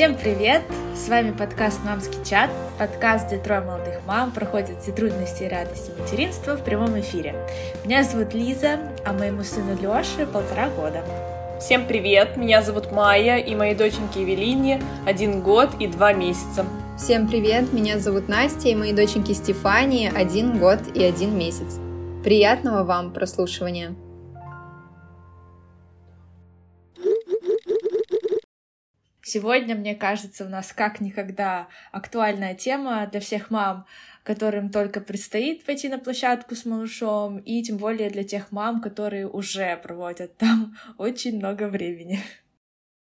Всем привет! С вами подкаст «Мамский чат», подкаст, где трое молодых мам проходят все трудности и радости материнства в прямом эфире. Меня зовут Лиза, а моему сыну Лёше полтора года. Всем привет! Меня зовут Майя, и моей доченьке Евелине один год и два месяца. Всем привет! Меня зовут Настя, и моей доченьке Стефании один год и один месяц. Приятного вам прослушивания! Сегодня, мне кажется, у нас как никогда актуальная тема для всех мам, которым только предстоит пойти на площадку с малышом, и тем более для тех мам, которые уже проводят там очень много времени.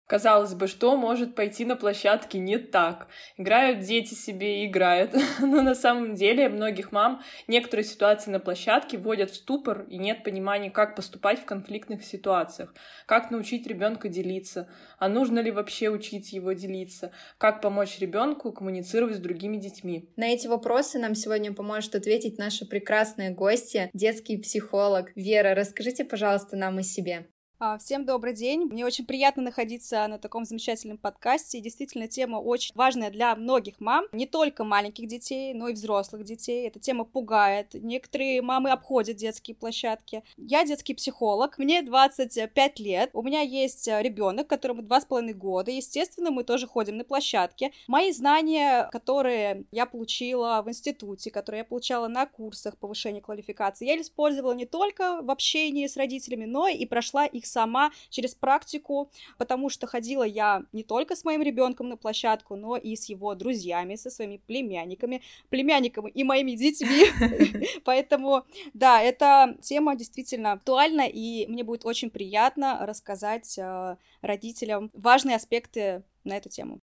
Казалось бы, что может пойти на площадке не так? Играют дети себе и играют. Но на самом деле многих мам некоторые ситуации на площадке вводят в ступор и нет понимания, как поступать в конфликтных ситуациях, как научить ребенка делиться, а нужно ли вообще учить его делиться, как помочь ребенку коммуницировать с другими детьми. На эти вопросы нам сегодня поможет ответить наша прекрасная гостья, детский психолог. Вера, расскажите, пожалуйста, нам о себе. А, всем добрый день. Мне очень приятно находиться на таком замечательном подкасте. Действительно, тема очень важная для многих мам, не только маленьких детей, но и взрослых детей. Эта тема пугает. Некоторые мамы обходят детские площадки. Я детский психолог, мне 25 лет. У меня есть ребенок, которому 2,5 года. Естественно, мы тоже ходим на площадке. Мои знания, которые я получила в институте, которые я получала на курсах повышения квалификации, я использовала не только в общении с родителями, но и прошла их сама через практику, потому что ходила я не только с моим ребенком на площадку, но и с его друзьями, со своими племянниками, племянниками и моими детьми. Поэтому, да, эта тема действительно актуальна, и мне будет очень приятно рассказать э, родителям важные аспекты на эту тему.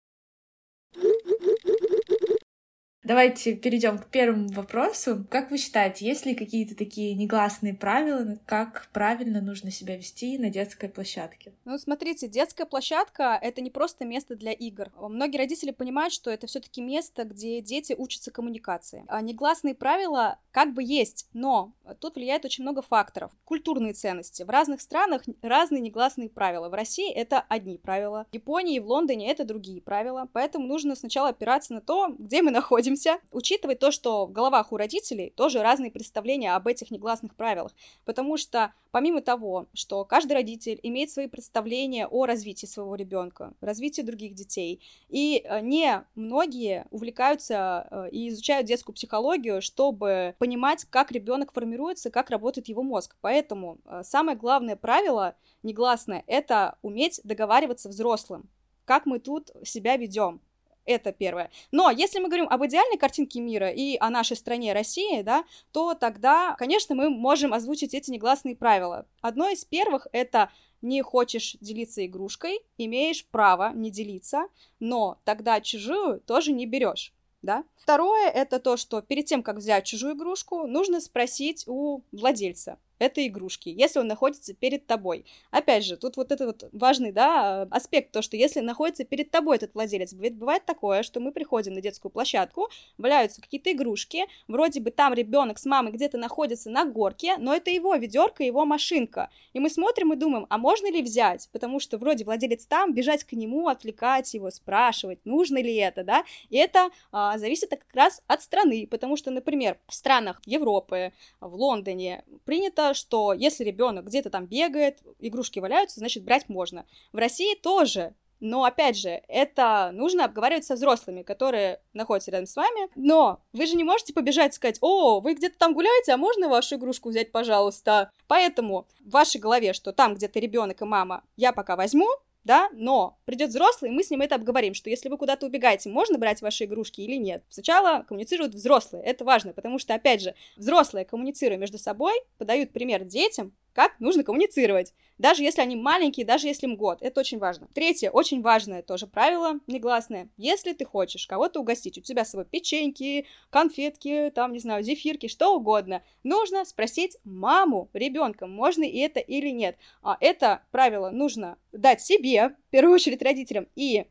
Давайте перейдем к первому вопросу. Как вы считаете, есть ли какие-то такие негласные правила, как правильно нужно себя вести на детской площадке? Ну, смотрите, детская площадка — это не просто место для игр. Многие родители понимают, что это все таки место, где дети учатся коммуникации. А негласные правила как бы есть, но тут влияет очень много факторов. Культурные ценности. В разных странах разные негласные правила. В России это одни правила, в Японии и в Лондоне это другие правила, поэтому нужно сначала опираться на то, где мы находимся, учимся учитывать то, что в головах у родителей тоже разные представления об этих негласных правилах, потому что помимо того, что каждый родитель имеет свои представления о развитии своего ребенка, развитии других детей, и э, не многие увлекаются э, и изучают детскую психологию, чтобы понимать, как ребенок формируется, как работает его мозг. Поэтому э, самое главное правило негласное — это уметь договариваться взрослым, как мы тут себя ведем. Это первое. Но если мы говорим об идеальной картинке мира и о нашей стране России, да, то тогда, конечно, мы можем озвучить эти негласные правила. Одно из первых — это не хочешь делиться игрушкой, имеешь право не делиться, но тогда чужую тоже не берешь. Да? Второе это то, что перед тем, как взять чужую игрушку, нужно спросить у владельца, этой игрушки, если он находится перед тобой. Опять же, тут вот этот вот важный, да, аспект, то, что если находится перед тобой этот владелец, бывает такое, что мы приходим на детскую площадку, валяются какие-то игрушки, вроде бы там ребенок с мамой где-то находится на горке, но это его ведерко, его машинка. И мы смотрим и думаем, а можно ли взять? Потому что вроде владелец там, бежать к нему, отвлекать его, спрашивать, нужно ли это, да? И это а, зависит как раз от страны, потому что, например, в странах Европы, в Лондоне принято что если ребенок где-то там бегает, игрушки валяются, значит брать можно. В России тоже но, опять же, это нужно обговаривать со взрослыми, которые находятся рядом с вами. Но вы же не можете побежать и сказать, о, вы где-то там гуляете, а можно вашу игрушку взять, пожалуйста? Поэтому в вашей голове, что там где-то ребенок и мама, я пока возьму, да, но придет взрослый, и мы с ним это обговорим, что если вы куда-то убегаете, можно брать ваши игрушки или нет. Сначала коммуницируют взрослые, это важно, потому что, опять же, взрослые, коммуницируя между собой, подают пример детям, как нужно коммуницировать, даже если они маленькие, даже если им год, это очень важно. Третье, очень важное тоже правило, негласное, если ты хочешь кого-то угостить, у тебя с собой печеньки, конфетки, там, не знаю, зефирки, что угодно, нужно спросить маму ребенка, можно и это или нет. А это правило нужно дать себе, в первую очередь родителям, и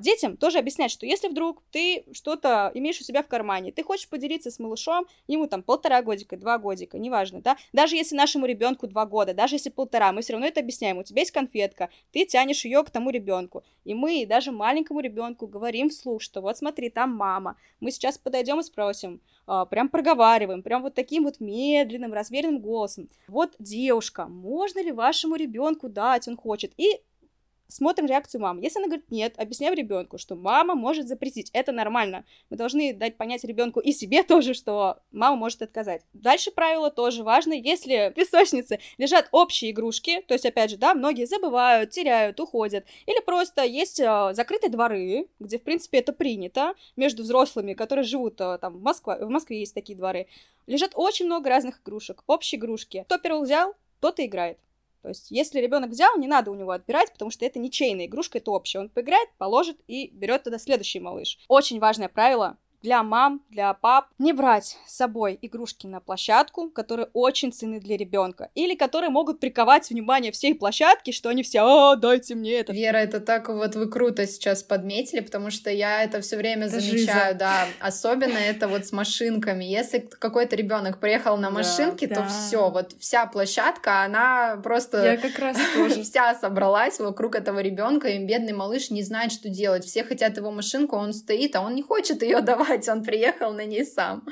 детям тоже объяснять, что если вдруг ты что-то имеешь у себя в кармане, ты хочешь поделиться с малышом, ему там полтора годика, два годика, неважно, да, даже если нашему ребенку два года, даже если полтора, мы все равно это объясняем, у тебя есть конфетка, ты тянешь ее к тому ребенку, и мы даже маленькому ребенку говорим вслух, что вот смотри, там мама, мы сейчас подойдем и спросим, а, прям проговариваем, прям вот таким вот медленным, размеренным голосом. Вот девушка, можно ли вашему ребенку дать, он хочет, и смотрим реакцию мамы. Если она говорит нет, объясняем ребенку, что мама может запретить. Это нормально. Мы должны дать понять ребенку и себе тоже, что мама может отказать. Дальше правило тоже важно. Если в песочнице лежат общие игрушки, то есть, опять же, да, многие забывают, теряют, уходят, или просто есть э, закрытые дворы, где, в принципе, это принято, между взрослыми, которые живут э, там в Москве, в Москве есть такие дворы, лежат очень много разных игрушек, общие игрушки. Кто первый взял, тот и играет. То есть, если ребенок взял, не надо у него отбирать, потому что это ничейная игрушка, это общая. Он поиграет, положит и берет тогда следующий малыш. Очень важное правило для мам, для пап, не брать с собой игрушки на площадку, которые очень ценны для ребенка, или которые могут приковать внимание всей площадки, что они все, а, дайте мне это. Вера, это так вот вы круто сейчас подметили, потому что я это все время это замечаю, жиза. да, особенно это вот с машинками. Если какой-то ребенок приехал на машинке, да, то да. все, вот вся площадка, она просто я как раз тоже вся собралась вокруг этого ребенка, и бедный малыш не знает, что делать. Все хотят его машинку, он стоит, а он не хочет ее давать делать, он приехал на ней сам.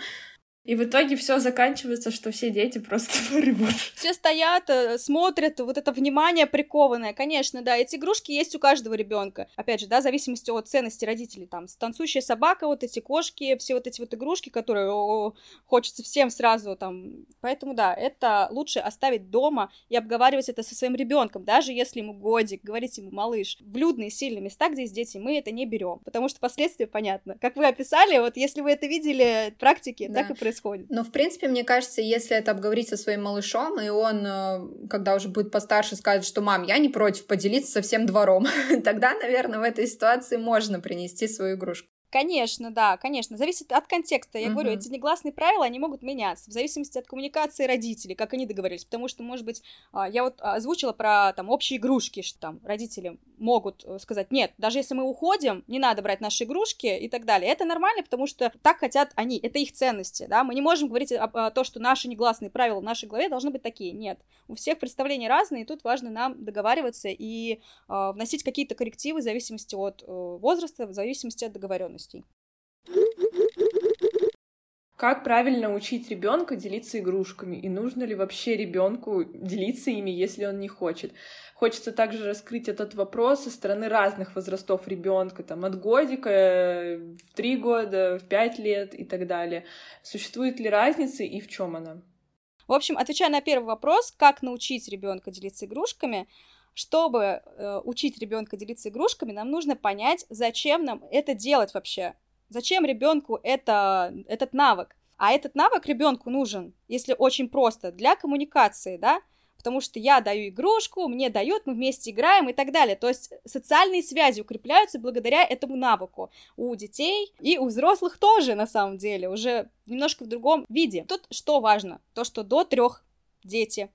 И в итоге все заканчивается, что все дети просто рыбут. Все стоят, э, смотрят, вот это внимание прикованное. Конечно, да, эти игрушки есть у каждого ребенка. Опять же, да, в зависимости от ценности родителей. Там танцующая собака, вот эти кошки, все вот эти вот игрушки, которые о, хочется всем сразу там. Поэтому да, это лучше оставить дома и обговаривать это со своим ребенком, даже если ему годик, говорить ему малыш. В людные сильные места, где есть дети, мы это не берем, потому что последствия понятно. Как вы описали, вот если вы это видели в практике, да. так и происходит происходит. Но, в принципе, мне кажется, если это обговорить со своим малышом, и он, э, когда уже будет постарше, скажет, что «мам, я не против поделиться со всем двором», тогда, наверное, в этой ситуации можно принести свою игрушку. Конечно, да, конечно. Зависит от контекста. Я uh-huh. говорю, эти негласные правила, они могут меняться в зависимости от коммуникации родителей, как они договорились. Потому что, может быть, а, я вот озвучила про там общие игрушки, что там родители могут э, сказать, нет, даже если мы уходим, не надо брать наши игрушки и так далее. Это нормально, потому что так хотят они, это их ценности, да. Мы не можем говорить о, о том, что наши негласные правила в нашей голове должны быть такие. Нет. У всех представления разные, и тут важно нам договариваться и э, вносить какие-то коррективы в зависимости от э, возраста, в зависимости от договоренности ценностей. Как правильно учить ребенка делиться игрушками? И нужно ли вообще ребенку делиться ими, если он не хочет? Хочется также раскрыть этот вопрос со стороны разных возрастов ребенка, там от годика, в три года, в пять лет и так далее. Существует ли разница и в чем она? В общем, отвечая на первый вопрос, как научить ребенка делиться игрушками, чтобы э, учить ребенка делиться игрушками, нам нужно понять, зачем нам это делать вообще. Зачем ребенку это, этот навык? А этот навык ребенку нужен, если очень просто, для коммуникации, да, потому что я даю игрушку, мне дают, мы вместе играем и так далее. То есть социальные связи укрепляются благодаря этому навыку. У детей и у взрослых тоже, на самом деле, уже немножко в другом виде. Тут что важно? То, что до трех дети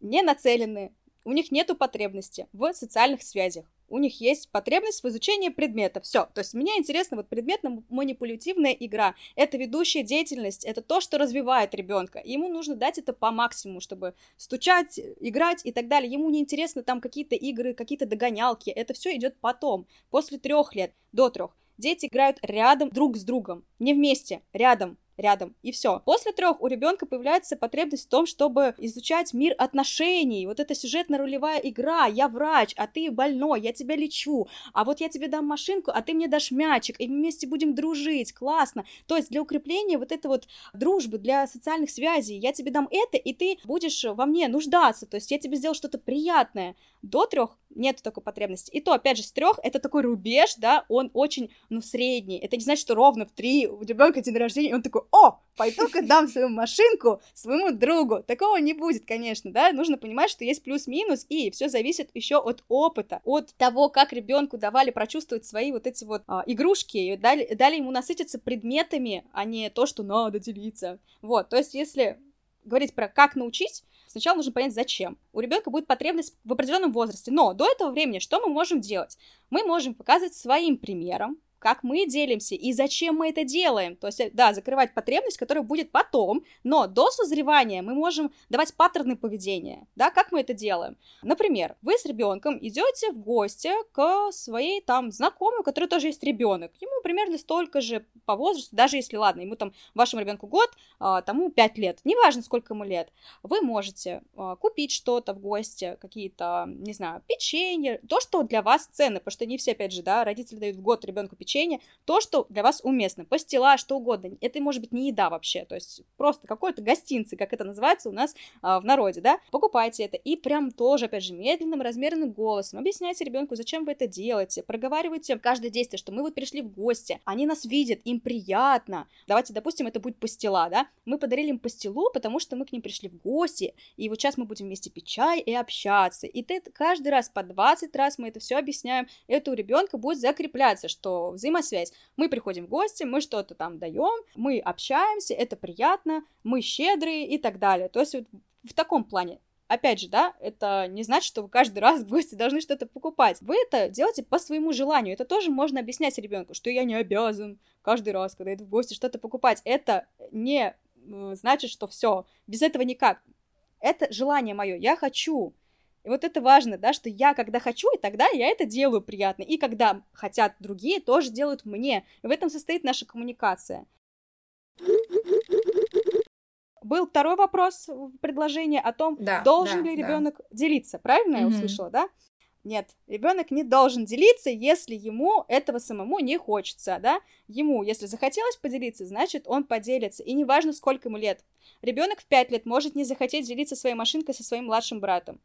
не нацелены у них нет потребности в социальных связях. У них есть потребность в изучении предмета. Все. То есть мне интересно вот предметно-манипулятивная игра. Это ведущая деятельность, это то, что развивает ребенка. Ему нужно дать это по максимуму, чтобы стучать, играть и так далее. Ему не интересно там какие-то игры, какие-то догонялки. Это все идет потом, после трех лет, до трех. Дети играют рядом друг с другом, не вместе, рядом рядом, и все. После трех у ребенка появляется потребность в том, чтобы изучать мир отношений. Вот эта сюжетно-ролевая игра. Я врач, а ты больной, я тебя лечу. А вот я тебе дам машинку, а ты мне дашь мячик, и вместе будем дружить. Классно. То есть для укрепления вот этой вот дружбы, для социальных связей, я тебе дам это, и ты будешь во мне нуждаться. То есть я тебе сделал что-то приятное. До трех нет такой потребности. И то, опять же, с трех это такой рубеж, да, он очень, ну, средний. Это не значит, что ровно в три у ребенка день рождения, и он такой, о, пойду-ка дам свою машинку своему другу. Такого не будет, конечно, да, нужно понимать, что есть плюс-минус, и все зависит еще от опыта, от того, как ребенку давали прочувствовать свои вот эти вот а, игрушки, дали, дали ему насытиться предметами, а не то, что надо делиться. Вот, то есть если говорить про как научить, сначала нужно понять, зачем. У ребенка будет потребность в определенном возрасте, но до этого времени что мы можем делать? Мы можем показывать своим примером, как мы делимся и зачем мы это делаем. То есть, э, да, закрывать потребность, которая будет потом, но до созревания мы можем давать паттерны поведения, да, как мы это делаем. Например, вы с ребенком идете в гости к своей там знакомой, у которой тоже есть ребенок. Ему примерно столько же по возрасту, даже если, ладно, ему там, вашему ребенку год, а, тому 5 лет, неважно, сколько ему лет, вы можете а, купить что-то в гости, какие-то, не знаю, печенье, то, что для вас ценно, потому что не все, опять же, да, родители дают в год ребенку печенье, печенье, то, что для вас уместно, пастила, что угодно. Это может быть не еда вообще, то есть просто какой-то гостинцы, как это называется у нас а, в народе, да, покупайте это и прям тоже, опять же, медленным, размеренным голосом. Объясняйте ребенку, зачем вы это делаете, проговаривайте каждое действие, что мы вот пришли в гости, они нас видят, им приятно. Давайте, допустим, это будет пастила, да, мы подарили им пастилу, потому что мы к ним пришли в гости, и вот сейчас мы будем вместе пить чай и общаться. И ты каждый раз по 20 раз мы это все объясняем, это у ребенка будет закрепляться, что взаимосвязь. Мы приходим в гости, мы что-то там даем, мы общаемся, это приятно, мы щедрые и так далее. То есть вот в таком плане опять же, да, это не значит, что вы каждый раз в гости должны что-то покупать. Вы это делаете по своему желанию. Это тоже можно объяснять ребенку, что я не обязан каждый раз, когда иду в гости, что-то покупать. Это не э, значит, что все, без этого никак. Это желание мое, я хочу. И вот это важно, да, что я когда хочу, и тогда я это делаю приятно. И когда хотят другие, тоже делают мне. И в этом состоит наша коммуникация. Был второй вопрос в предложении о том, да, должен да, ли ребенок да. делиться. Правильно mm-hmm. я услышала, да? Нет, ребенок не должен делиться, если ему этого самому не хочется, да? Ему, если захотелось поделиться, значит, он поделится. И неважно, сколько ему лет. Ребенок в 5 лет может не захотеть делиться своей машинкой со своим младшим братом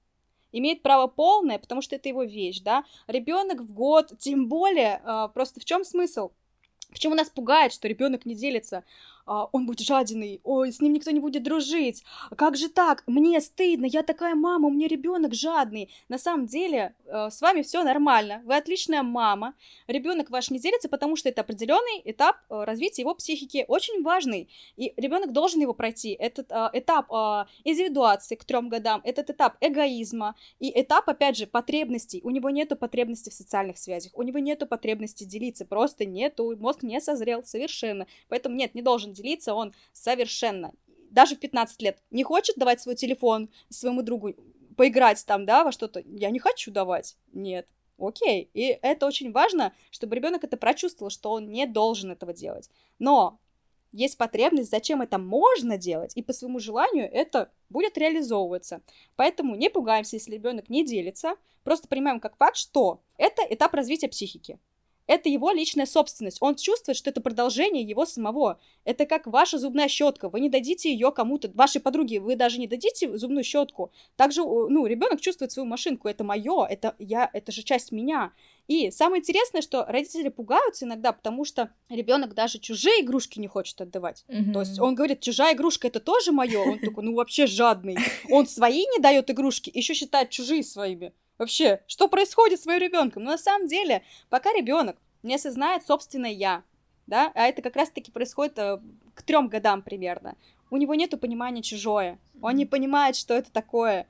имеет право полное, потому что это его вещь, да, ребенок в год, тем более, э, просто в чем смысл? Почему нас пугает, что ребенок не делится? А, он будет жадиный, ой, с ним никто не будет дружить, как же так, мне стыдно, я такая мама, у меня ребенок жадный. На самом деле э, с вами все нормально, вы отличная мама, ребенок ваш не делится, потому что это определенный этап э, развития его психики, очень важный, и ребенок должен его пройти. Этот э, этап индивидуации к трем годам, этот этап эгоизма и этап, опять же, потребностей. У него нету потребностей в социальных связях, у него нету потребности делиться, просто нету, мозг не созрел совершенно, поэтому нет, не должен делиться он совершенно. Даже в 15 лет не хочет давать свой телефон своему другу, поиграть там, да, во что-то. Я не хочу давать. Нет. Окей. И это очень важно, чтобы ребенок это прочувствовал, что он не должен этого делать. Но есть потребность, зачем это можно делать, и по своему желанию это будет реализовываться. Поэтому не пугаемся, если ребенок не делится, просто понимаем как факт, что это этап развития психики это его личная собственность. Он чувствует, что это продолжение его самого. Это как ваша зубная щетка. Вы не дадите ее кому-то, вашей подруге, вы даже не дадите зубную щетку. Также, ну, ребенок чувствует свою машинку. Это мое, это я, это же часть меня. И самое интересное, что родители пугаются иногда, потому что ребенок даже чужие игрушки не хочет отдавать. Mm-hmm. То есть он говорит, чужая игрушка это тоже мое. Он такой, ну вообще жадный. Он свои не дает игрушки, еще считает чужие своими. Вообще, что происходит с моим ребенком? Но на самом деле, пока ребенок не осознает собственное я, да, а это как раз-таки происходит э, к трем годам примерно. У него нет понимания чужое, он не понимает, что это такое.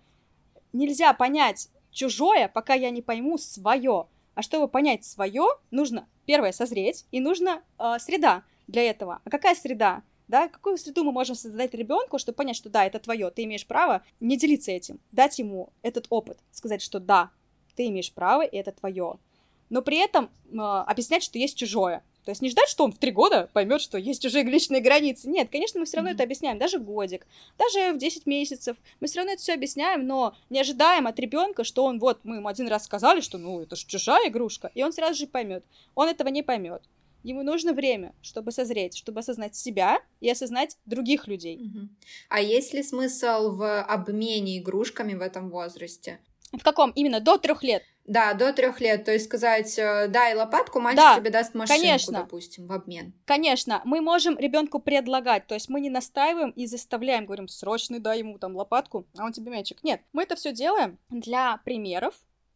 Нельзя понять чужое, пока я не пойму свое. А чтобы понять свое, нужно первое созреть и нужна э, среда для этого. А какая среда? Да, какую среду мы можем создать ребенку, чтобы понять, что да, это твое, ты имеешь право не делиться этим, дать ему этот опыт, сказать, что да, ты имеешь право, и это твое. Но при этом э, объяснять, что есть чужое. То есть не ждать, что он в три года поймет, что есть чужие личные границы. Нет, конечно, мы все равно mm-hmm. это объясняем, даже годик, даже в 10 месяцев. Мы все равно это все объясняем, но не ожидаем от ребенка, что он вот, мы ему один раз сказали, что ну это же чужая игрушка, и он сразу же поймет. Он этого не поймет. Ему нужно время, чтобы созреть, чтобы осознать себя и осознать других людей. Угу. А есть ли смысл в обмене игрушками в этом возрасте? В каком? Именно до трех лет? Да, до трех лет. То есть сказать, э, дай лопатку, мальчик да, тебе даст машинку, конечно. допустим, в обмен. Конечно, мы можем ребенку предлагать, то есть мы не настаиваем и заставляем, говорим, срочно дай ему там лопатку, а он тебе мячик. Нет, мы это все делаем для примеров,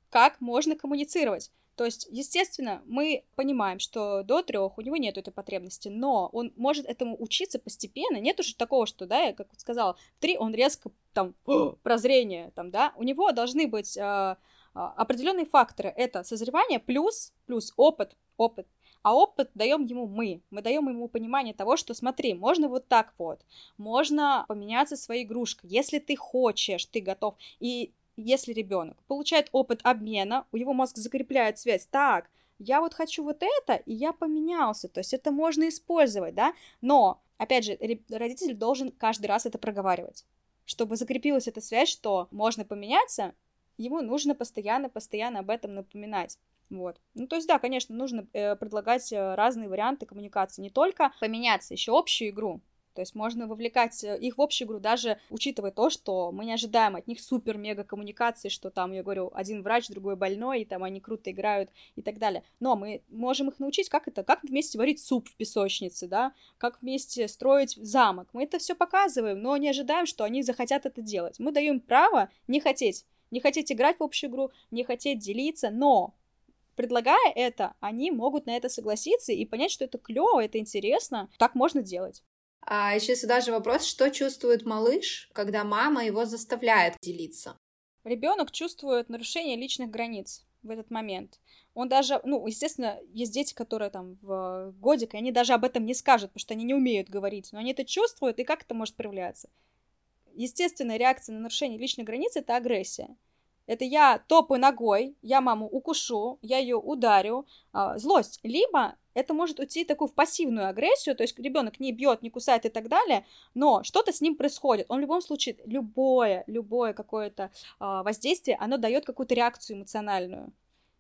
как можно коммуницировать. То есть, естественно, мы понимаем, что до трех у него нет этой потребности, но он может этому учиться постепенно. Нет уже такого, что, да, я как сказала, в три он резко там прозрение, там, да, у него должны быть э, определенные факторы. Это созревание плюс плюс опыт, опыт. А опыт даем ему мы. Мы даем ему понимание того, что смотри, можно вот так вот, можно поменяться своей игрушкой. Если ты хочешь, ты готов. И если ребенок получает опыт обмена, у его мозг закрепляет связь. Так, я вот хочу вот это, и я поменялся. То есть это можно использовать, да? Но, опять же, родитель должен каждый раз это проговаривать. Чтобы закрепилась эта связь, что можно поменяться, ему нужно постоянно-постоянно об этом напоминать. Вот. Ну, то есть, да, конечно, нужно э, предлагать э, разные варианты коммуникации. Не только поменяться, еще общую игру. То есть можно вовлекать э, их в общую игру, даже учитывая то, что мы не ожидаем от них супер-мега коммуникации, что там, я говорю, один врач, другой больной, и там они круто играют и так далее. Но мы можем их научить, как это, как вместе варить суп в песочнице, да, как вместе строить замок. Мы это все показываем, но не ожидаем, что они захотят это делать. Мы даем право не хотеть, не хотеть играть в общую игру, не хотеть делиться, но предлагая это, они могут на это согласиться и понять, что это клево, это интересно, так можно делать. А еще сюда же вопрос, что чувствует малыш, когда мама его заставляет делиться? Ребенок чувствует нарушение личных границ в этот момент. Он даже, ну, естественно, есть дети, которые там в годик, и они даже об этом не скажут, потому что они не умеют говорить, но они это чувствуют, и как это может проявляться? Естественная реакция на нарушение личных границ — это агрессия. Это я топаю ногой, я маму укушу, я ее ударю, а, злость. Либо это может уйти такую в пассивную агрессию, то есть ребенок не бьет, не кусает и так далее, но что-то с ним происходит. Он в любом случае, любое, любое какое-то а, воздействие, оно дает какую-то реакцию эмоциональную.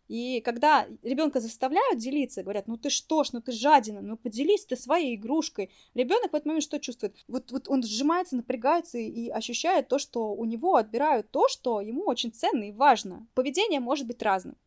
И когда ребенка заставляют делиться, говорят, ну ты что ж, ну ты жадина, ну поделись ты своей игрушкой. Ребенок в этот момент что чувствует? Вот, вот он сжимается, напрягается и, и ощущает то, что у него отбирают то, что ему очень ценно и важно. Поведение может быть разным.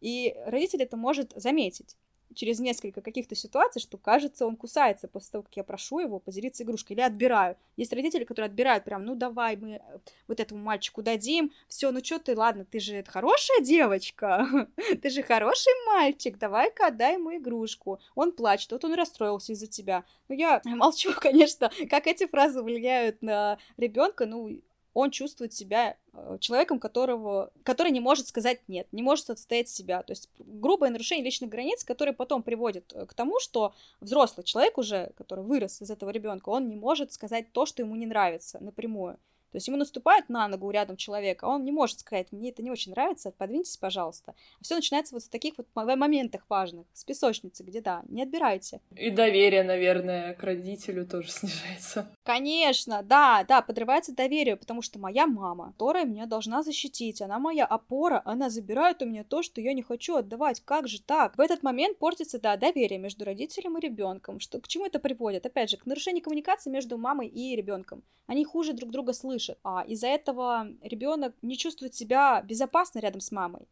И родитель это может заметить через несколько каких-то ситуаций, что, кажется, он кусается после того, как я прошу его поделиться игрушкой или отбираю. Есть родители, которые отбирают прям, ну давай мы э, вот этому мальчику дадим, все, ну что ты, ладно, ты же хорошая девочка, ты же хороший мальчик, давай-ка отдай ему игрушку. Он плачет, вот он расстроился из-за тебя. Ну я молчу, конечно, как эти фразы влияют на ребенка, ну он чувствует себя э, человеком, которого, который не может сказать нет, не может отстоять себя. То есть грубое нарушение личных границ, которое потом приводит э, к тому, что взрослый человек уже, который вырос из этого ребенка, он не может сказать то, что ему не нравится напрямую. То есть ему наступает на ногу рядом человека, а он не может сказать, мне это не очень нравится, подвиньтесь, пожалуйста. Все начинается вот с таких вот моментах важных, с песочницы, где, да, не отбирайте. И доверие, наверное, к родителю тоже снижается. Конечно, да, да, подрывается доверие, потому что моя мама, которая меня должна защитить, она моя опора, она забирает у меня то, что я не хочу отдавать. Как же так? В этот момент портится, да, доверие между родителем и ребенком. Что, к чему это приводит? Опять же, к нарушению коммуникации между мамой и ребенком. Они хуже друг друга слышат слышит. А из-за этого ребенок не чувствует себя безопасно рядом с мамой.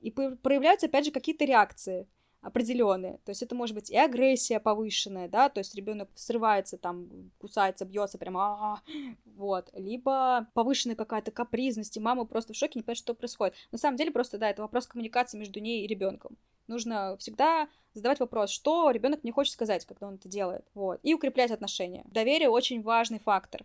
И проявляются, опять же, какие-то реакции определенные. То есть это может быть и агрессия повышенная, да, то есть ребенок срывается, там, кусается, бьется, прямо, а вот, либо повышенная какая-то капризность, и мама просто в шоке, не понимает, что происходит. На самом деле просто, да, это вопрос коммуникации между ней и ребенком. Нужно всегда задавать вопрос, что ребенок не хочет сказать, когда он это делает, вот, и укреплять отношения. Доверие очень важный фактор.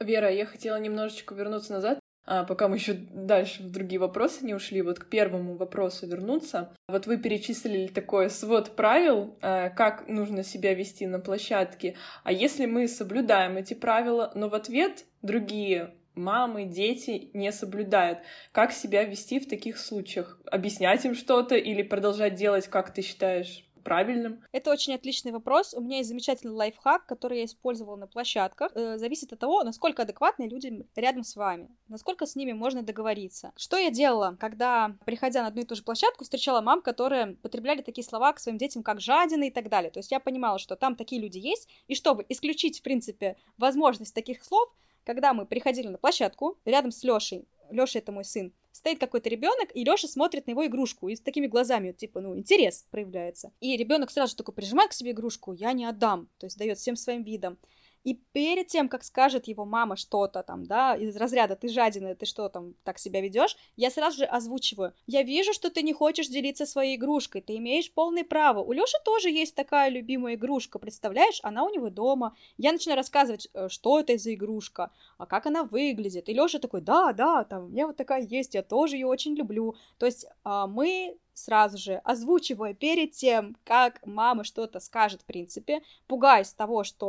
Вера, я хотела немножечко вернуться назад, а, пока мы еще дальше в другие вопросы не ушли, вот к первому вопросу вернуться. Вот вы перечислили такой свод правил, а, как нужно себя вести на площадке. А если мы соблюдаем эти правила, но в ответ другие мамы, дети не соблюдают. Как себя вести в таких случаях? Объяснять им что-то или продолжать делать, как ты считаешь правильным? Это очень отличный вопрос. У меня есть замечательный лайфхак, который я использовала на площадках. Э, зависит от того, насколько адекватные люди рядом с вами, насколько с ними можно договориться. Что я делала, когда, приходя на одну и ту же площадку, встречала мам, которые потребляли такие слова к своим детям, как жадины и так далее. То есть я понимала, что там такие люди есть, и чтобы исключить, в принципе, возможность таких слов, когда мы приходили на площадку, рядом с Лешей, Леша это мой сын, стоит какой-то ребенок, и Леша смотрит на его игрушку, и с такими глазами, типа, ну, интерес проявляется. И ребенок сразу же такой прижимает к себе игрушку, я не отдам, то есть дает всем своим видом. И перед тем, как скажет его мама что-то там, да, из разряда «ты жадина, ты что там так себя ведешь, я сразу же озвучиваю. Я вижу, что ты не хочешь делиться своей игрушкой, ты имеешь полное право. У Лёши тоже есть такая любимая игрушка, представляешь? Она у него дома. Я начинаю рассказывать, э, что это за игрушка, а как она выглядит. И Лёша такой, да, да, там, у меня вот такая есть, я тоже ее очень люблю. То есть а, мы сразу же, озвучивая перед тем, как мама что-то скажет, в принципе, пугаясь того, что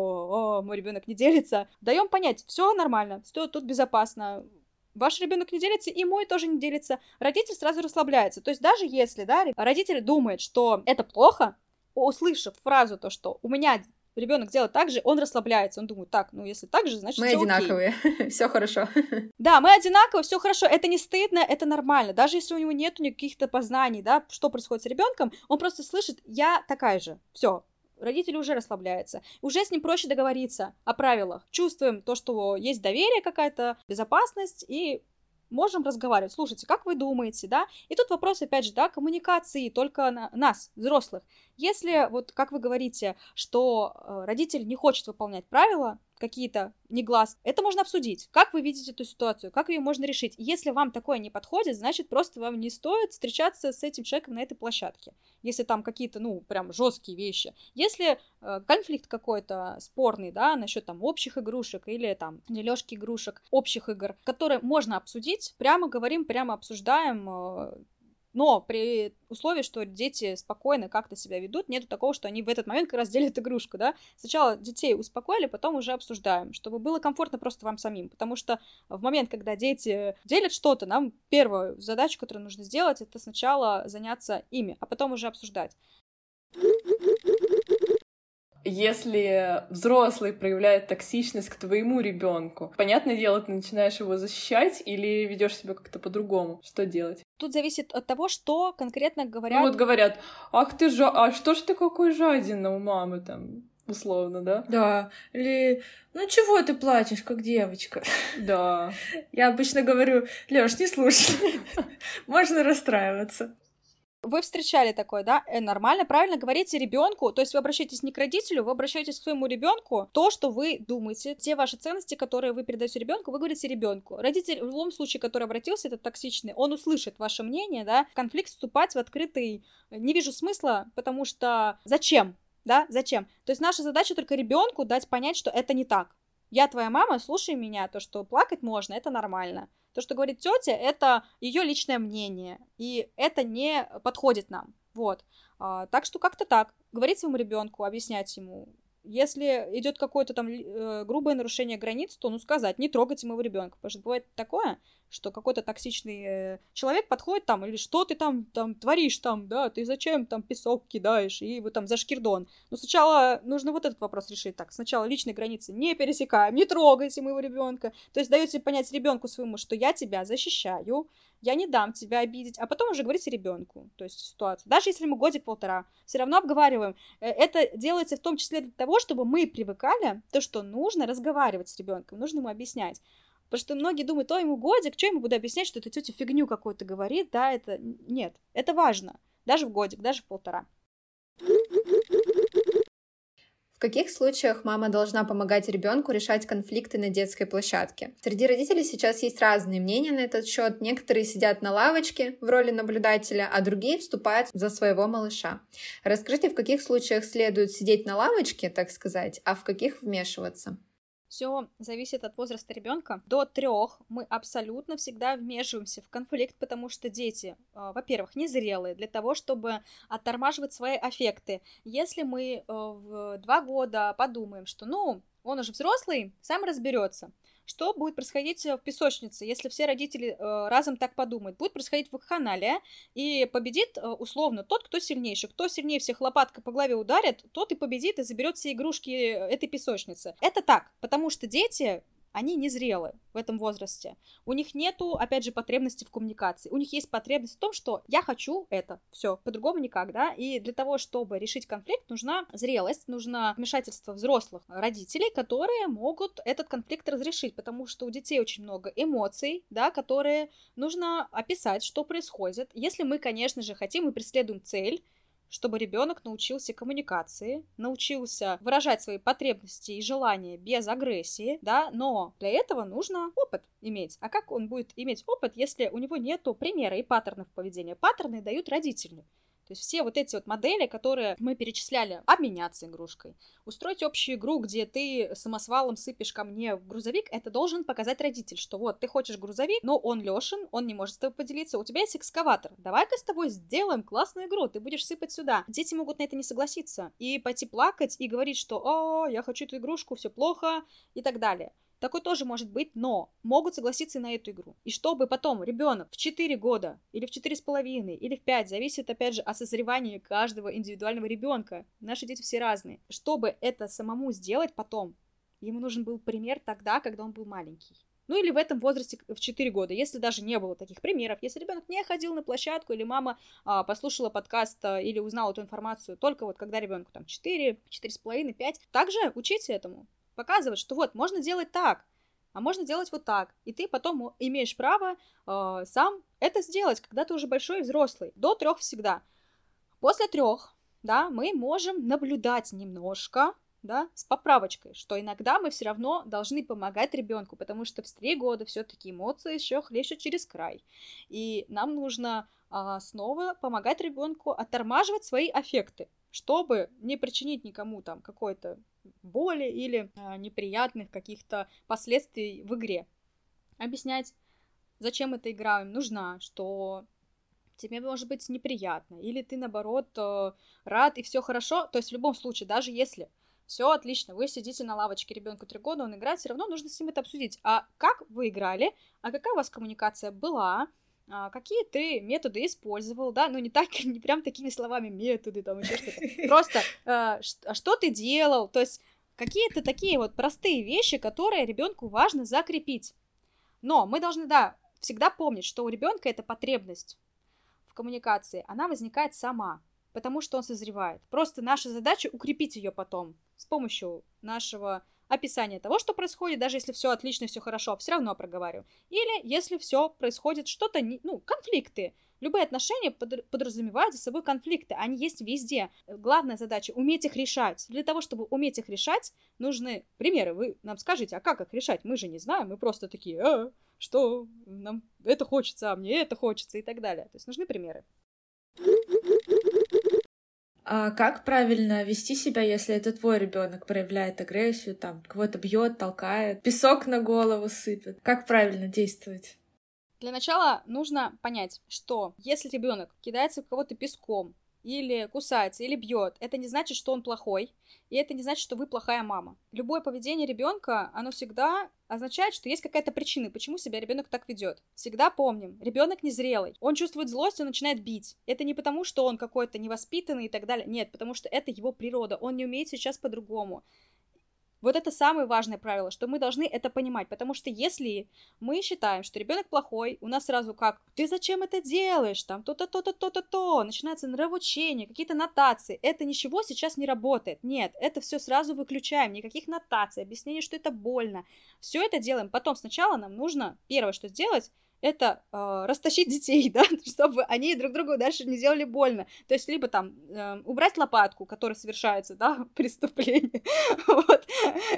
О, мой ребенок не делится, даем понять, все нормально, все тут безопасно, ваш ребенок не делится, и мой тоже не делится, родитель сразу расслабляется. То есть даже если, да, родитель думает, что это плохо, услышав фразу то, что у меня ребенок делает так же, он расслабляется, он думает, так, ну если так же, значит мы одинаковые, все хорошо. Да, мы одинаковые, все хорошо, это не стыдно, это нормально, даже если у него нет никаких-то познаний, да, что происходит с ребенком, он просто слышит, я такая же, все, родители уже расслабляются. Уже с ним проще договориться о правилах. Чувствуем то, что есть доверие какая-то, безопасность, и можем разговаривать. Слушайте, как вы думаете, да? И тут вопрос, опять же, да, коммуникации только на нас, взрослых. Если, вот как вы говорите, что э, родитель не хочет выполнять правила, какие-то негласные, это можно обсудить. Как вы видите эту ситуацию, как ее можно решить? Если вам такое не подходит, значит, просто вам не стоит встречаться с этим человеком на этой площадке. Если там какие-то, ну, прям жесткие вещи. Если э, конфликт какой-то спорный, да, насчет там общих игрушек или там дележки игрушек, общих игр, которые можно обсудить, прямо говорим, прямо обсуждаем, э, но при условии, что дети спокойно как-то себя ведут, нету такого, что они в этот момент как раз делят игрушку, да. Сначала детей успокоили, потом уже обсуждаем, чтобы было комфортно просто вам самим, потому что в момент, когда дети делят что-то, нам первую задачу, которую нужно сделать, это сначала заняться ими, а потом уже обсуждать если взрослый проявляет токсичность к твоему ребенку, понятное дело, ты начинаешь его защищать или ведешь себя как-то по-другому. Что делать? Тут зависит от того, что конкретно говорят. Ну вот говорят, ах ты жа, а что ж ты какой жадина у мамы там? условно, да? Да. Или, ну чего ты плачешь, как девочка? Да. Я обычно говорю, Лёш, не слушай, можно расстраиваться. Вы встречали такое, да? Э, нормально, правильно говорите ребенку, то есть вы обращаетесь не к родителю, вы обращаетесь к своему ребенку, то, что вы думаете, те ваши ценности, которые вы передаете ребенку, вы говорите ребенку. Родитель в любом случае, который обратился, этот токсичный, он услышит ваше мнение, да? Конфликт вступать в открытый не вижу смысла, потому что зачем? Да, зачем? То есть наша задача только ребенку дать понять, что это не так. Я твоя мама, слушай меня, то, что плакать можно, это нормально. То, что говорит тетя, это ее личное мнение, и это не подходит нам. Вот. А, так что как-то так. Говорить своему ребенку, объяснять ему, если идет какое-то там э, грубое нарушение границ, то ну сказать, не трогайте моего ребенка. Потому что бывает такое, что какой-то токсичный э, человек подходит там, или что ты там, там творишь там, да, ты зачем там песок кидаешь, и вы там за шкирдон. Ну сначала нужно вот этот вопрос решить. Так, сначала личные границы не пересекаем, не трогайте моего ребенка. То есть даете понять ребенку своему, что я тебя защищаю, я не дам тебя обидеть, а потом уже говорите ребенку, то есть ситуацию. Даже если мы годик-полтора, все равно обговариваем. Э, это делается в том числе для того, чтобы мы привыкали, то, что нужно разговаривать с ребенком, нужно ему объяснять. Потому что многие думают, ой, ему годик, что ему буду объяснять, что это тетя фигню какую-то говорит, да, это... Нет, это важно. Даже в годик, даже в полтора. В каких случаях мама должна помогать ребенку решать конфликты на детской площадке? Среди родителей сейчас есть разные мнения на этот счет. Некоторые сидят на лавочке в роли наблюдателя, а другие вступают за своего малыша. Расскажите, в каких случаях следует сидеть на лавочке, так сказать, а в каких вмешиваться? Все зависит от возраста ребенка. До трех мы абсолютно всегда вмешиваемся в конфликт, потому что дети, а, во-первых, незрелые для того, чтобы оттормаживать свои аффекты. Если мы э, в два года подумаем, что, ну, он уже взрослый, сам разберется, что будет происходить э, в песочнице, если все родители э, разом так подумают? Будет происходить вакханалия, и победит э, условно тот, кто сильнейший. Кто сильнее всех лопаткой по голове ударит, тот и победит и заберет все игрушки этой песочницы. Это так, потому что дети они незрелы в этом возрасте. У них нету, опять же, потребности в коммуникации. У них есть потребность в том, что я хочу это. Все, по-другому никак, да. И для того, чтобы решить конфликт, нужна зрелость, нужно вмешательство взрослых родителей, которые могут этот конфликт разрешить, потому что у детей очень много эмоций, да, которые нужно описать, что происходит. Если мы, конечно же, хотим и преследуем цель, чтобы ребенок научился коммуникации, научился выражать свои потребности и желания без агрессии, да, но для этого нужно опыт иметь. А как он будет иметь опыт, если у него нету примера и паттернов поведения? Паттерны дают родители. То есть все вот эти вот модели, которые мы перечисляли, обменяться игрушкой, устроить общую игру, где ты самосвалом сыпешь ко мне в грузовик, это должен показать родитель, что вот ты хочешь грузовик, но он Лешин, он не может с тобой поделиться, у тебя есть экскаватор, давай-ка с тобой сделаем классную игру, ты будешь сыпать сюда. Дети могут на это не согласиться и пойти плакать и говорить, что «О, я хочу эту игрушку, все плохо» и так далее. Такой тоже может быть, но могут согласиться на эту игру. И чтобы потом ребенок в 4 года, или в 4,5, или в 5, зависит опять же от созревания каждого индивидуального ребенка. Наши дети все разные. Чтобы это самому сделать потом, ему нужен был пример тогда, когда он был маленький. Ну или в этом возрасте в 4 года, если даже не было таких примеров, если ребенок не ходил на площадку, или мама а, послушала подкаст а, или узнала эту информацию только вот когда ребенку там 4, 4,5, 5, также учите этому показывать, что вот, можно делать так, а можно делать вот так. И ты потом имеешь право э, сам это сделать, когда ты уже большой и взрослый. До трех всегда. После трех, да, мы можем наблюдать немножко, да, с поправочкой, что иногда мы все равно должны помогать ребенку, потому что в три года все-таки эмоции еще хлещут через край. И нам нужно а, снова помогать ребенку оттормаживать свои аффекты, чтобы не причинить никому там какой-то боли или а, неприятных каких-то последствий в игре. Объяснять, зачем эта игра им нужна, что тебе может быть неприятно, или ты наоборот э, рад и все хорошо. То есть в любом случае, даже если все отлично, вы сидите на лавочке, ребенку три года, он играет, все равно нужно с ним это обсудить. А как вы играли, а какая у вас коммуникация была, какие ты методы использовал, да, ну не так, не прям такими словами методы, там еще что-то, просто а, что ты делал, то есть какие-то такие вот простые вещи, которые ребенку важно закрепить. Но мы должны, да, всегда помнить, что у ребенка эта потребность в коммуникации, она возникает сама, потому что он созревает. Просто наша задача укрепить ее потом с помощью нашего описание того, что происходит, даже если все отлично, все хорошо, все равно проговариваю. Или если все происходит что-то, ну, конфликты. Любые отношения подразумевают за собой конфликты, они есть везде. Главная задача — уметь их решать. Для того, чтобы уметь их решать, нужны примеры. Вы нам скажите, а как их решать? Мы же не знаем, мы просто такие, а, что нам это хочется, а мне это хочется и так далее. То есть нужны примеры. А как правильно вести себя, если это твой ребенок проявляет агрессию, там кого-то бьет, толкает, песок на голову сыпет? Как правильно действовать? Для начала нужно понять, что если ребенок кидается в кого-то песком, или кусается, или бьет, это не значит, что он плохой, и это не значит, что вы плохая мама. Любое поведение ребенка, оно всегда означает, что есть какая-то причина, почему себя ребенок так ведет. Всегда помним, ребенок незрелый, он чувствует злость, он начинает бить. Это не потому, что он какой-то невоспитанный и так далее, нет, потому что это его природа, он не умеет сейчас по-другому. Вот это самое важное правило, что мы должны это понимать, потому что если мы считаем, что ребенок плохой, у нас сразу как «ты зачем это делаешь?» там то-то, то-то, то-то, то, начинается нравоучение, какие-то нотации, это ничего сейчас не работает, нет, это все сразу выключаем, никаких нотаций, объяснений, что это больно, все это делаем, потом сначала нам нужно первое, что сделать, это э, растащить детей, да, чтобы они друг другу дальше не делали больно. То есть либо там э, убрать лопатку, которая совершается, да, преступление, вот,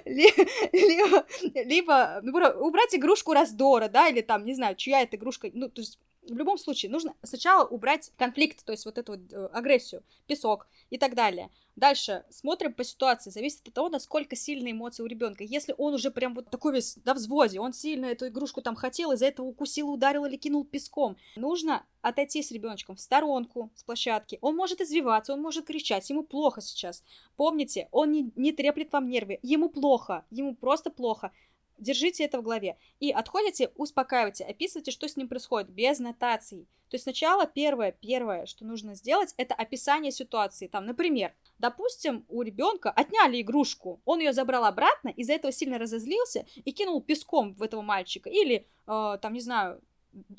либо, либо убрать игрушку раздора, да, или там, не знаю, чья это игрушка, ну, то есть в любом случае нужно сначала убрать конфликт, то есть вот эту вот э, агрессию, песок и так далее. Дальше смотрим по ситуации, зависит от того, насколько сильные эмоции у ребенка. Если он уже прям вот такой весь на взводе, он сильно эту игрушку там хотел, из-за этого укусил, ударил или кинул песком, нужно отойти с ребеночком в сторонку с площадки. Он может извиваться, он может кричать, ему плохо сейчас. Помните, он не, не треплет вам нервы, ему плохо, ему просто плохо. Держите это в голове. И отходите, успокаивайте, описывайте, что с ним происходит, без нотаций. То есть сначала первое, первое, что нужно сделать, это описание ситуации. Там, например, допустим, у ребенка отняли игрушку, он ее забрал обратно, из-за этого сильно разозлился и кинул песком в этого мальчика. Или, э, там, не знаю,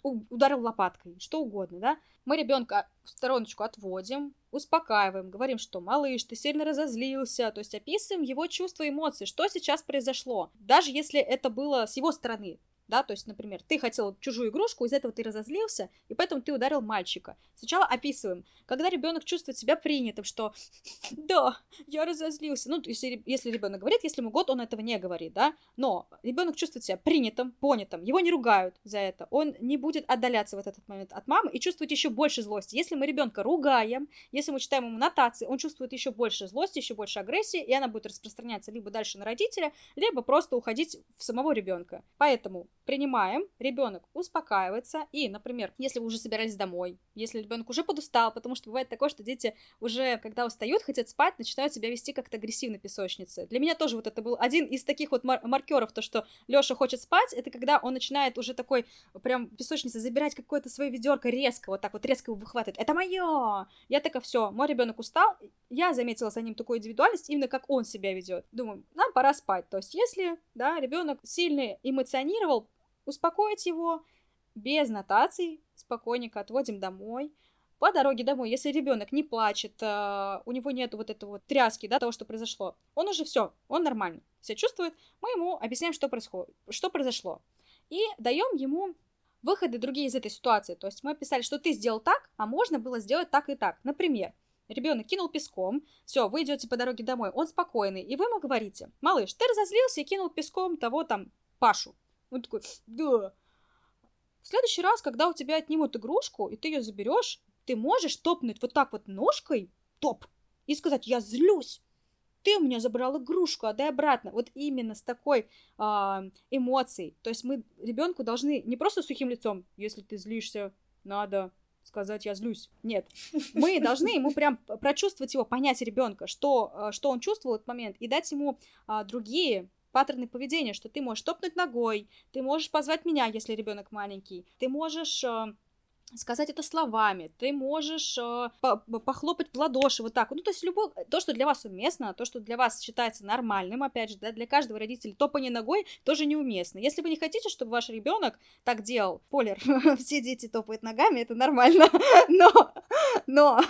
ударил лопаткой, что угодно, да, мы ребенка в стороночку отводим, успокаиваем, говорим, что малыш, ты сильно разозлился, то есть описываем его чувства эмоции, что сейчас произошло, даже если это было с его стороны, да, то есть, например, ты хотел чужую игрушку, из этого ты разозлился, и поэтому ты ударил мальчика. Сначала описываем, когда ребенок чувствует себя принятым, что да, я разозлился. Ну, если, если ребенок говорит, если ему год, он этого не говорит, да, но ребенок чувствует себя принятым, понятым, его не ругают за это, он не будет отдаляться в этот момент от мамы и чувствовать еще больше злости. Если мы ребенка ругаем, если мы читаем ему нотации, он чувствует еще больше злости, еще больше агрессии, и она будет распространяться либо дальше на родителя, либо просто уходить в самого ребенка. Поэтому принимаем, ребенок успокаивается, и, например, если вы уже собирались домой, если ребенок уже подустал, потому что бывает такое, что дети уже, когда устают, хотят спать, начинают себя вести как-то агрессивно песочницы. Для меня тоже вот это был один из таких вот мар- маркеров, то, что Лёша хочет спать, это когда он начинает уже такой прям песочницы забирать какое-то свое ведерко резко, вот так вот резко его выхватывает. Это мое! Я такая, все, мой ребенок устал, я заметила за ним такую индивидуальность, именно как он себя ведет. Думаю, нам пора спать. То есть, если, да, ребенок сильно эмоционировал, успокоить его без нотаций, спокойненько отводим домой. По дороге домой, если ребенок не плачет, э, у него нет вот этого вот тряски, да, того, что произошло, он уже все, он нормально себя чувствует, мы ему объясняем, что происходит, что произошло. И даем ему выходы другие из этой ситуации. То есть мы описали, что ты сделал так, а можно было сделать так и так. Например, ребенок кинул песком, все, вы идете по дороге домой, он спокойный, и вы ему говорите, малыш, ты разозлился и кинул песком того там Пашу. Он такой, да. В следующий раз, когда у тебя отнимут игрушку, и ты ее заберешь, ты можешь топнуть вот так вот ножкой, топ, и сказать, я злюсь. Ты у меня забрал игрушку, отдай обратно. Вот именно с такой э, эмоцией. То есть мы ребенку должны не просто сухим лицом, если ты злишься, надо сказать я злюсь. Нет. Мы должны ему прям прочувствовать его, понять ребенка, что, а, что он чувствовал в этот момент, и дать ему а, другие паттерны поведения, что ты можешь топнуть ногой, ты можешь позвать меня, если ребенок маленький, ты можешь э, сказать это словами, ты можешь э, похлопать в ладоши вот так. Ну, то есть любое, то, что для вас уместно, то, что для вас считается нормальным, опять же, да, для каждого родителя топание ногой тоже неуместно. Если вы не хотите, чтобы ваш ребенок так делал, полер, все дети топают ногами, это нормально, но, но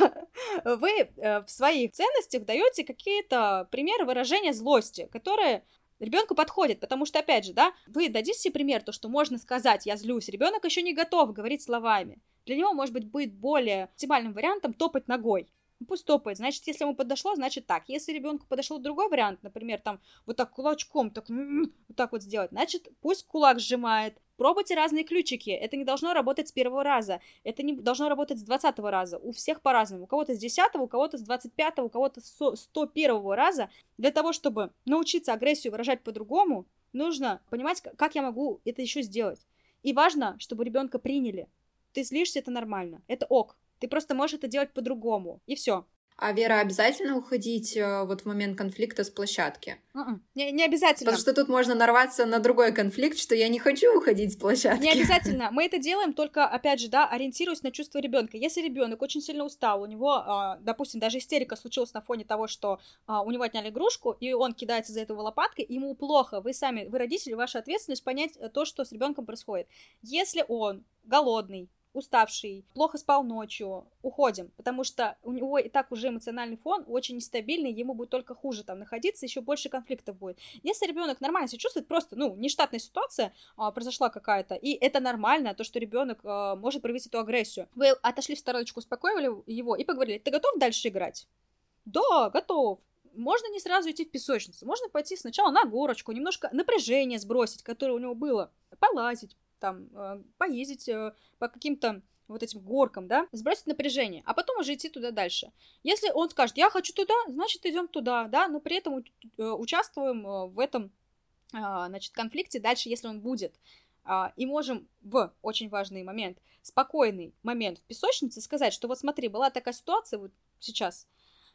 вы э, в своих ценностях даете какие-то примеры выражения злости, которые ребенку подходит, потому что, опять же, да, вы дадите себе пример, то, что можно сказать «я злюсь», ребенок еще не готов говорить словами. Для него, может быть, будет более оптимальным вариантом топать ногой. Ну, пусть топает. Значит, если ему подошло, значит так. Если ребенку подошел другой вариант, например, там вот так кулачком, так вот так вот сделать, значит, пусть кулак сжимает. Пробуйте разные ключики. Это не должно работать с первого раза. Это не должно работать с двадцатого раза. У всех по-разному. У кого-то с десятого, у кого-то с двадцать пятого, у кого-то с сто первого раза. Для того, чтобы научиться агрессию выражать по-другому, нужно понимать, как я могу это еще сделать. И важно, чтобы ребенка приняли. Ты злишься, это нормально. Это ок. Ты просто можешь это делать по-другому. И все. А Вера, обязательно уходить э, вот в момент конфликта с площадки? Uh-uh. Не, не обязательно. Потому что тут можно нарваться на другой конфликт, что я не хочу уходить с площадки. Не обязательно. Мы это делаем только, опять же, да, ориентируясь на чувства ребенка. Если ребенок очень сильно устал, у него, а, допустим, даже истерика случилась на фоне того, что а, у него отняли игрушку, и он кидается за этого лопаткой, ему плохо. Вы сами, вы родители, ваша ответственность понять э, то, что с ребенком происходит. Если он голодный, уставший, плохо спал ночью, уходим, потому что у него и так уже эмоциональный фон очень нестабильный, ему будет только хуже там находиться, еще больше конфликтов будет. Если ребенок нормально себя чувствует, просто, ну, нештатная ситуация а, произошла какая-то, и это нормально, то, что ребенок а, может проявить эту агрессию. Вы отошли в стороночку, успокоили его и поговорили, ты готов дальше играть? Да, готов можно не сразу идти в песочницу, можно пойти сначала на горочку, немножко напряжение сбросить, которое у него было, полазить, там, э, поездить э, по каким-то вот этим горкам, да, сбросить напряжение, а потом уже идти туда дальше. Если он скажет, я хочу туда, значит, идем туда, да, но при этом э, участвуем в этом, значит, конфликте дальше, если он будет. И можем в очень важный момент, спокойный момент в песочнице сказать, что вот смотри, была такая ситуация вот сейчас,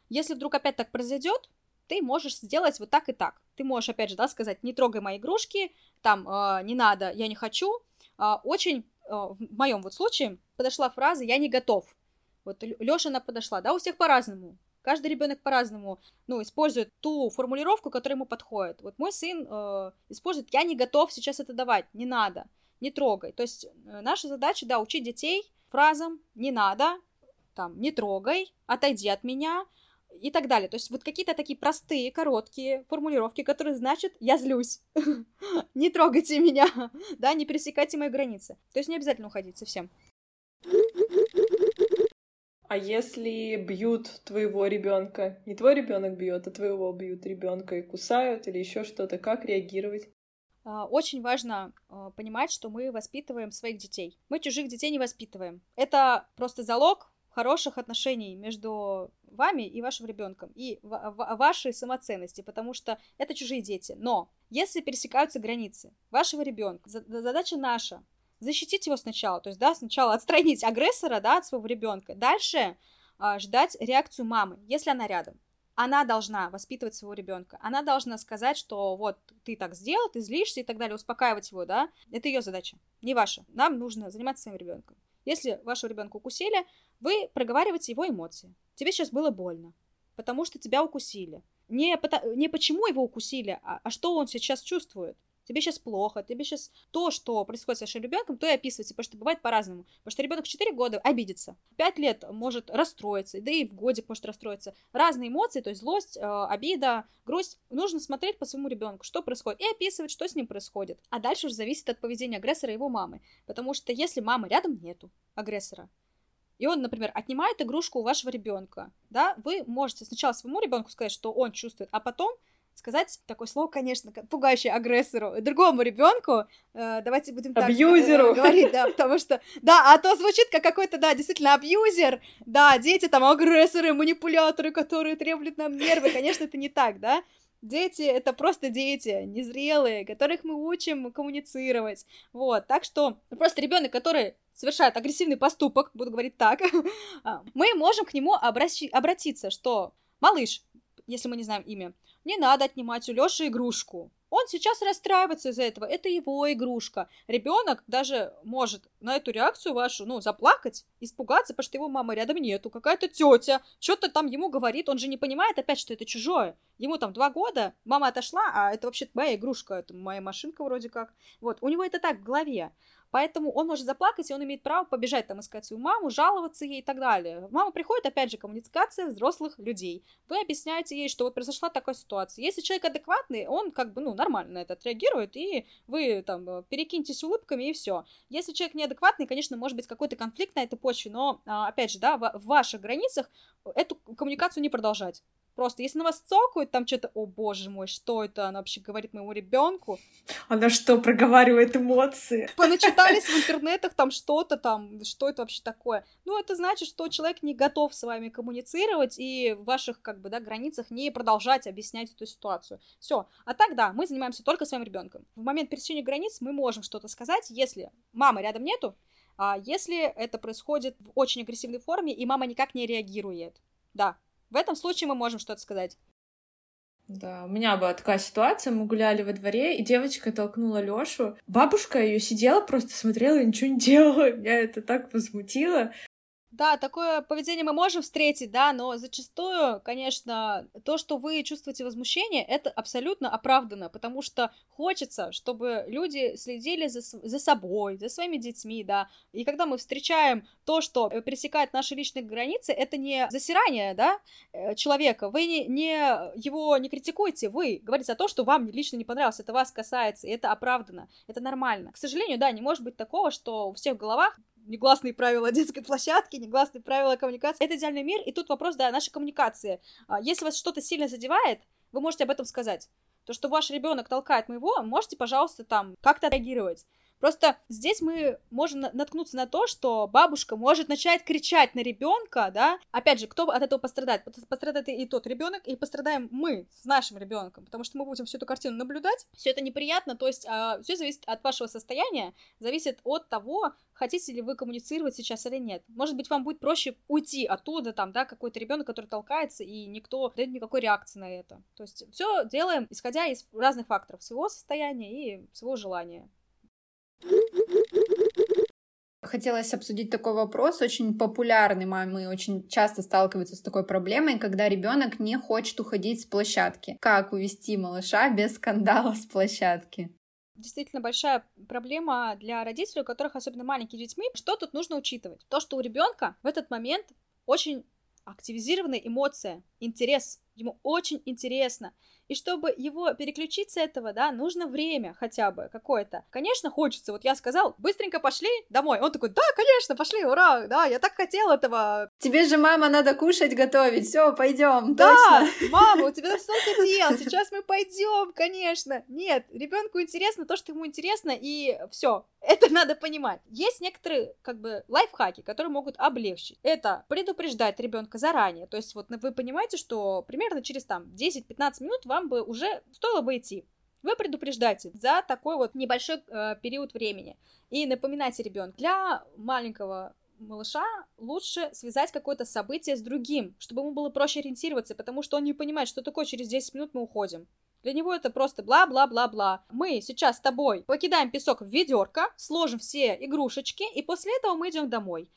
если вдруг опять так произойдет, ты можешь сделать вот так и так. Ты можешь, опять же, да, сказать, не трогай мои игрушки, там, э, не надо, я не хочу, а, очень, а, в моем вот случае, подошла фраза «я не готов». Вот Лёша она подошла, да, у всех по-разному. Каждый ребенок по-разному, ну, использует ту формулировку, которая ему подходит. Вот мой сын э, использует «я не готов сейчас это давать, не надо, не трогай». То есть э, наша задача, да, учить детей фразам «не надо», там, «не трогай», «отойди от меня», и так далее. То есть вот какие-то такие простые, короткие формулировки, которые значат «я злюсь», «не трогайте меня», да, «не пересекайте мои границы». То есть не обязательно уходить совсем. А если бьют твоего ребенка, не твой ребенок бьет, а твоего бьют ребенка и кусают или еще что-то, как реагировать? А, очень важно а, понимать, что мы воспитываем своих детей. Мы чужих детей не воспитываем. Это просто залог хороших отношений между вами и вашим ребенком, и вашей самоценности, потому что это чужие дети. Но если пересекаются границы вашего ребенка, задача наша защитить его сначала, то есть, да, сначала отстранить агрессора, да, от своего ребенка, дальше а, ждать реакцию мамы, если она рядом. Она должна воспитывать своего ребенка, она должна сказать, что вот ты так сделал, ты злишься и так далее, успокаивать его, да, это ее задача, не ваша. Нам нужно заниматься своим ребенком. Если вашего ребенка укусили, вы проговариваете его эмоции. Тебе сейчас было больно, потому что тебя укусили. Не, не почему его укусили, а, а что он сейчас чувствует тебе сейчас плохо, тебе сейчас то, что происходит с вашим ребенком, то и описывайте, потому что бывает по-разному. Потому что ребенок в 4 года обидится, в 5 лет может расстроиться, да и в годик может расстроиться. Разные эмоции, то есть злость, э, обида, грусть. Нужно смотреть по своему ребенку, что происходит, и описывать, что с ним происходит. А дальше уже зависит от поведения агрессора и его мамы. Потому что если мамы рядом нету агрессора, и он, например, отнимает игрушку у вашего ребенка, да, вы можете сначала своему ребенку сказать, что он чувствует, а потом сказать такое слово, конечно, пугающее агрессору, другому ребенку, э, давайте будем так абьюзеру. Э, говорить, да, потому что, да, а то звучит как какой-то, да, действительно, абьюзер, да, дети там агрессоры, манипуляторы, которые требуют нам нервы, конечно, это не так, да, Дети — это просто дети, незрелые, которых мы учим коммуницировать. Вот, так что просто ребенок, который совершает агрессивный поступок, буду говорить так, а, мы можем к нему обращи- обратиться, что «Малыш, если мы не знаем имя, не надо отнимать у Лёши игрушку. Он сейчас расстраивается из-за этого. Это его игрушка. Ребенок даже может на эту реакцию вашу, ну, заплакать, испугаться, потому что его мамы рядом нету. Какая-то тетя что-то там ему говорит. Он же не понимает опять, что это чужое. Ему там два года, мама отошла, а это вообще моя игрушка, это моя машинка вроде как. Вот, у него это так в голове. Поэтому он может заплакать, и он имеет право побежать там искать свою маму, жаловаться ей и так далее. Мама приходит, опять же, коммуникация взрослых людей. Вы объясняете ей, что вот произошла такая ситуация. Если человек адекватный, он как бы, ну, нормально на это отреагирует, и вы там э, перекиньтесь улыбками, и все. Если человек неадекватный, конечно, может быть какой-то конфликт на этой почве, но, а, опять же, да, в ваших границах эту коммуникацию не продолжать. Просто если на вас цокают, там что-то, о боже мой, что это она вообще говорит моему ребенку? Она что, проговаривает эмоции? Поначитались в интернетах там что-то там, что это вообще такое? Ну, это значит, что человек не готов с вами коммуницировать и в ваших, как бы, да, границах не продолжать объяснять эту ситуацию. Все. А так, да, мы занимаемся только своим ребенком. В момент пересечения границ мы можем что-то сказать, если мамы рядом нету, а если это происходит в очень агрессивной форме, и мама никак не реагирует. Да, в этом случае мы можем что-то сказать. Да, у меня была такая ситуация, мы гуляли во дворе, и девочка толкнула Лёшу. Бабушка ее сидела, просто смотрела и ничего не делала. Меня это так возмутило. Да, такое поведение мы можем встретить, да, но зачастую, конечно, то, что вы чувствуете возмущение, это абсолютно оправдано, потому что хочется, чтобы люди следили за, за собой, за своими детьми, да, и когда мы встречаем то, что пересекает наши личные границы, это не засирание, да, э, человека, вы не, не его не критикуете, вы говорите о том, что вам лично не понравилось, это вас касается, и это оправдано, это нормально. К сожалению, да, не может быть такого, что у всех в головах негласные правила детской площадки, негласные правила коммуникации. Это идеальный мир, и тут вопрос, да, нашей коммуникации. А, если вас что-то сильно задевает, вы можете об этом сказать. То, что ваш ребенок толкает моего, можете, пожалуйста, там как-то реагировать. Просто здесь мы можем наткнуться на то, что бабушка может начать кричать на ребенка, да. Опять же, кто от этого пострадает? Пострадает и тот ребенок, и пострадаем мы с нашим ребенком, потому что мы будем всю эту картину наблюдать. Все это неприятно, то есть а, все зависит от вашего состояния, зависит от того, хотите ли вы коммуницировать сейчас или нет. Может быть, вам будет проще уйти оттуда, там, да, какой-то ребенок, который толкается, и никто дает никакой реакции на это. То есть все делаем, исходя из разных факторов своего состояния и своего желания. Хотелось обсудить такой вопрос, очень популярный, мамы очень часто сталкиваются с такой проблемой, когда ребенок не хочет уходить с площадки. Как увести малыша без скандала с площадки? действительно большая проблема для родителей, у которых особенно маленькие детьми. Что тут нужно учитывать? То, что у ребенка в этот момент очень активизированная эмоция, интерес. Ему очень интересно. И чтобы его переключить с этого, да, нужно время хотя бы какое-то. Конечно, хочется. Вот я сказал, быстренько пошли домой. Он такой, да, конечно, пошли, ура, да, я так хотел этого. Тебе же, мама, надо кушать, готовить. Все, пойдем. Да, точно. мама, у тебя столько дел. Сейчас мы пойдем, конечно. Нет, ребенку интересно то, что ему интересно, и все. Это надо понимать. Есть некоторые, как бы, лайфхаки, которые могут облегчить. Это предупреждать ребенка заранее. То есть, вот вы понимаете, что примерно через там 10-15 минут вам бы уже стоило бы идти. Вы предупреждаете за такой вот небольшой э, период времени. И напоминайте ребенку. Для маленького малыша лучше связать какое-то событие с другим, чтобы ему было проще ориентироваться, потому что он не понимает, что такое через 10 минут мы уходим. Для него это просто бла-бла-бла-бла. Мы сейчас с тобой покидаем песок в ведерко, сложим все игрушечки, и после этого мы идем домой.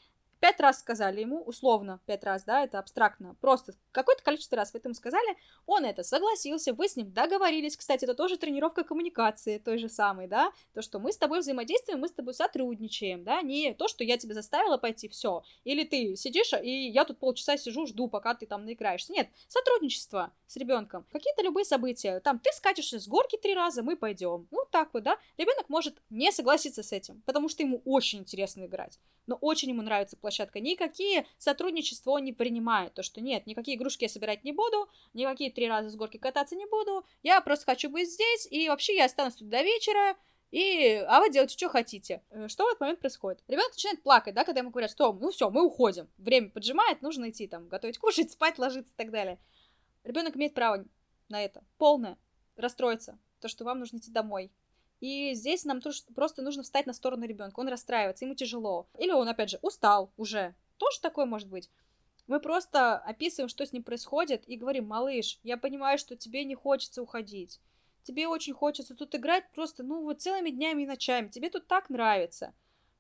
Пять раз сказали ему, условно, пять раз, да, это абстрактно, просто какое-то количество раз вы этому сказали, он это согласился, вы с ним договорились, кстати, это тоже тренировка коммуникации той же самой, да, то, что мы с тобой взаимодействуем, мы с тобой сотрудничаем, да, не то, что я тебя заставила пойти, все, или ты сидишь, и я тут полчаса сижу, жду, пока ты там наиграешься, нет, сотрудничество с ребенком, какие-то любые события, там, ты скачешься с горки три раза, мы пойдем, ну, так вот, да, ребенок может не согласиться с этим, потому что ему очень интересно играть, но очень ему нравится площадка. Никакие сотрудничества он не принимает. То, что нет, никакие игрушки я собирать не буду, никакие три раза с горки кататься не буду, я просто хочу быть здесь, и вообще я останусь тут до вечера, и, а вы делайте, что хотите. Э, что в этот момент происходит? Ребенок начинает плакать, да, когда ему говорят, что, ну все, мы уходим. Время поджимает, нужно идти там, готовить кушать, спать, ложиться и так далее. Ребенок имеет право на это. Полное. Расстроиться. То, что вам нужно идти домой. И здесь нам просто нужно встать на сторону ребенка. Он расстраивается, ему тяжело. Или он, опять же, устал уже. Тоже такое может быть. Мы просто описываем, что с ним происходит, и говорим, малыш, я понимаю, что тебе не хочется уходить. Тебе очень хочется тут играть просто, ну, вот целыми днями и ночами. Тебе тут так нравится.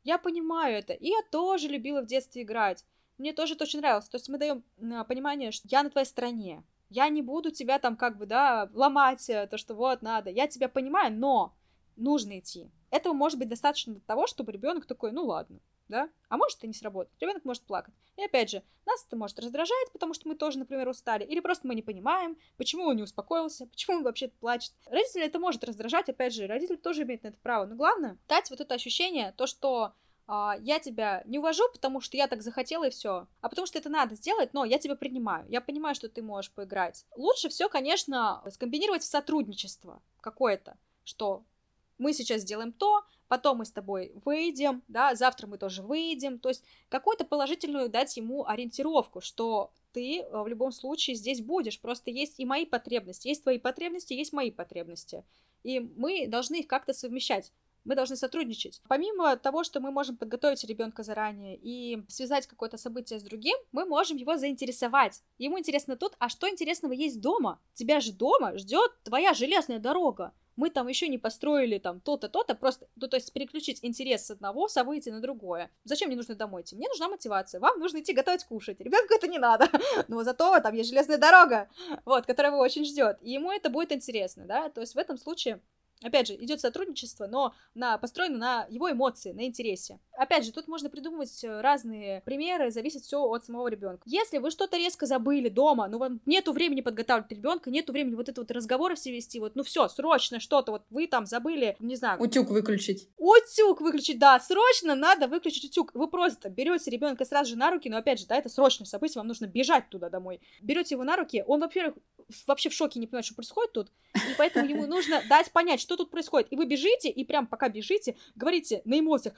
Я понимаю это. И я тоже любила в детстве играть. Мне тоже это очень нравилось. То есть мы даем а, понимание, что я на твоей стороне. Я не буду тебя там как бы, да, ломать, э, то, что вот надо. Я тебя понимаю, но нужно идти. Этого может быть достаточно для того, чтобы ребенок такой, ну ладно, да, а может и не сработать. Ребенок может плакать. И опять же, нас это может раздражать, потому что мы тоже, например, устали, или просто мы не понимаем, почему он не успокоился, почему он вообще плачет. Родители это может раздражать, опять же, родители тоже имеют на это право. Но главное, дать вот это ощущение, то, что а, я тебя не увожу, потому что я так захотела и все, а потому что это надо сделать, но я тебя принимаю, я понимаю, что ты можешь поиграть. Лучше все, конечно, скомбинировать в сотрудничество какое-то, что мы сейчас сделаем то, потом мы с тобой выйдем, да, завтра мы тоже выйдем, то есть какую-то положительную дать ему ориентировку, что ты э, в любом случае здесь будешь, просто есть и мои потребности, есть твои потребности, есть мои потребности, и мы должны их как-то совмещать. Мы должны сотрудничать. Помимо того, что мы можем подготовить ребенка заранее и связать какое-то событие с другим, мы можем его заинтересовать. Ему интересно тут, а что интересного есть дома? Тебя же дома ждет твоя железная дорога мы там еще не построили там то-то, то-то, просто, ну, то есть переключить интерес с одного события на другое. Зачем мне нужно домой идти? Мне нужна мотивация. Вам нужно идти готовить кушать. Ребенку это не надо. Но зато там есть железная дорога, вот, которая его очень ждет. И ему это будет интересно, да. То есть в этом случае Опять же, идет сотрудничество, но на, построено на его эмоции, на интересе. Опять же, тут можно придумывать э, разные примеры, зависит все от самого ребенка. Если вы что-то резко забыли дома, ну вам нету времени подготавливать ребенка, нету времени вот это вот разговоры все вести, вот, ну все, срочно что-то, вот вы там забыли, не знаю. Утюг выключить. Утюг выключить, да, срочно надо выключить утюг. Вы просто берете ребенка сразу же на руки, но опять же, да, это срочное событие, вам нужно бежать туда домой. Берете его на руки, он, во-первых, вообще в шоке не понимает, что происходит тут, и поэтому ему нужно дать понять, что тут происходит. И вы бежите, и прям пока бежите, говорите на эмоциях,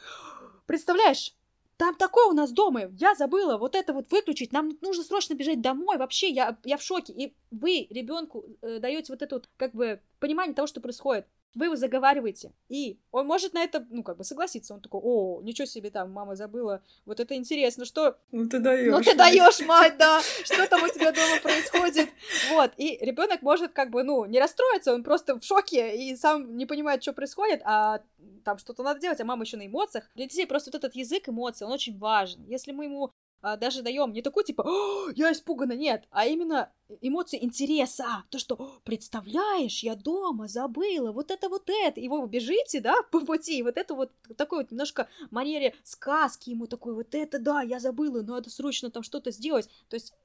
представляешь, там такое у нас дома, я забыла вот это вот выключить, нам нужно срочно бежать домой, вообще я, я в шоке. И вы ребенку э, даете вот это вот как бы понимание того, что происходит вы его заговариваете, и он может на это, ну, как бы согласиться. Он такой, о, ничего себе там, мама забыла, вот это интересно, что... Ну ты даешь. Ну ты даешь, мать, да, что там у тебя дома происходит. Вот, и ребенок может как бы, ну, не расстроиться, он просто в шоке и сам не понимает, что происходит, а там что-то надо делать, а мама еще на эмоциях. Для детей просто вот этот язык эмоций, он очень важен. Если мы ему а, даже даем не такой типа я испугана, нет, а именно эмоции интереса, то, что представляешь, я дома забыла, вот это вот это, и вы бежите, да, по пути, и вот это вот такой вот немножко манере сказки ему такой, вот это да, я забыла, надо срочно там что-то сделать, то есть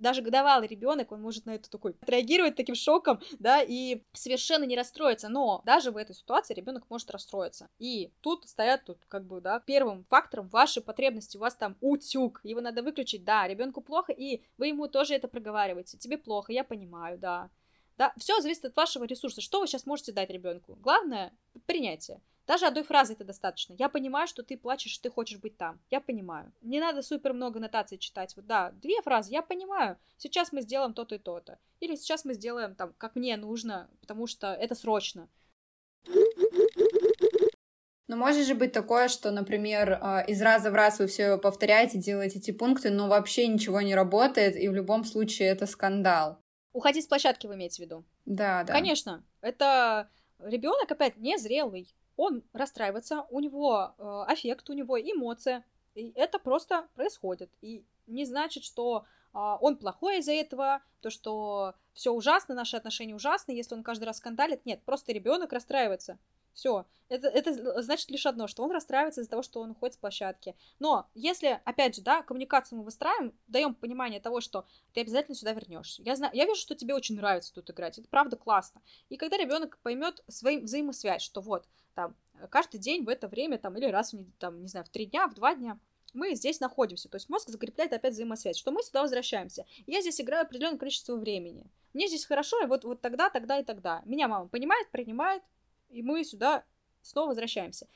даже годовалый ребенок, он может на это такой отреагировать таким шоком, да, и совершенно не расстроиться. Но даже в этой ситуации ребенок может расстроиться. И тут стоят тут как бы, да, первым фактором ваши потребности. У вас там утюг, его надо выключить, да, ребенку плохо, и вы ему тоже это проговариваете. Тебе плохо, я понимаю, да. Да, все зависит от вашего ресурса. Что вы сейчас можете дать ребенку? Главное принятие. Даже одной фразы это достаточно. Я понимаю, что ты плачешь, ты хочешь быть там. Я понимаю. Не надо супер много нотаций читать. Вот да, две фразы. Я понимаю. Сейчас мы сделаем то-то и то-то. Или сейчас мы сделаем там, как мне нужно, потому что это срочно. Но может же быть такое, что, например, а, из раза в раз вы все повторяете, делаете эти пункты, но вообще ничего не работает, и в любом случае это скандал. Уходить с площадки вы имеете в виду? Да, да. Конечно. Это ребенок опять незрелый он расстраивается, у него э, аффект, у него эмоция, и это просто происходит. И не значит, что э, он плохой из-за этого, то, что все ужасно, наши отношения ужасны, если он каждый раз скандалит. Нет, просто ребенок расстраивается. Все. Это, это значит лишь одно, что он расстраивается из-за того, что он уходит с площадки. Но если, опять же, да, коммуникацию мы выстраиваем, даем понимание того, что ты обязательно сюда вернешься. Я знаю, я вижу, что тебе очень нравится тут играть. Это правда классно. И когда ребенок поймет свою взаимосвязь, что вот, там, каждый день в это время, там, или раз в, там, не знаю, в три дня, в два дня, мы здесь находимся. То есть мозг закрепляет опять взаимосвязь, что мы сюда возвращаемся. Я здесь играю определенное количество времени. Мне здесь хорошо, и вот, вот тогда, тогда и тогда. Меня мама понимает, принимает, и мы сюда снова возвращаемся.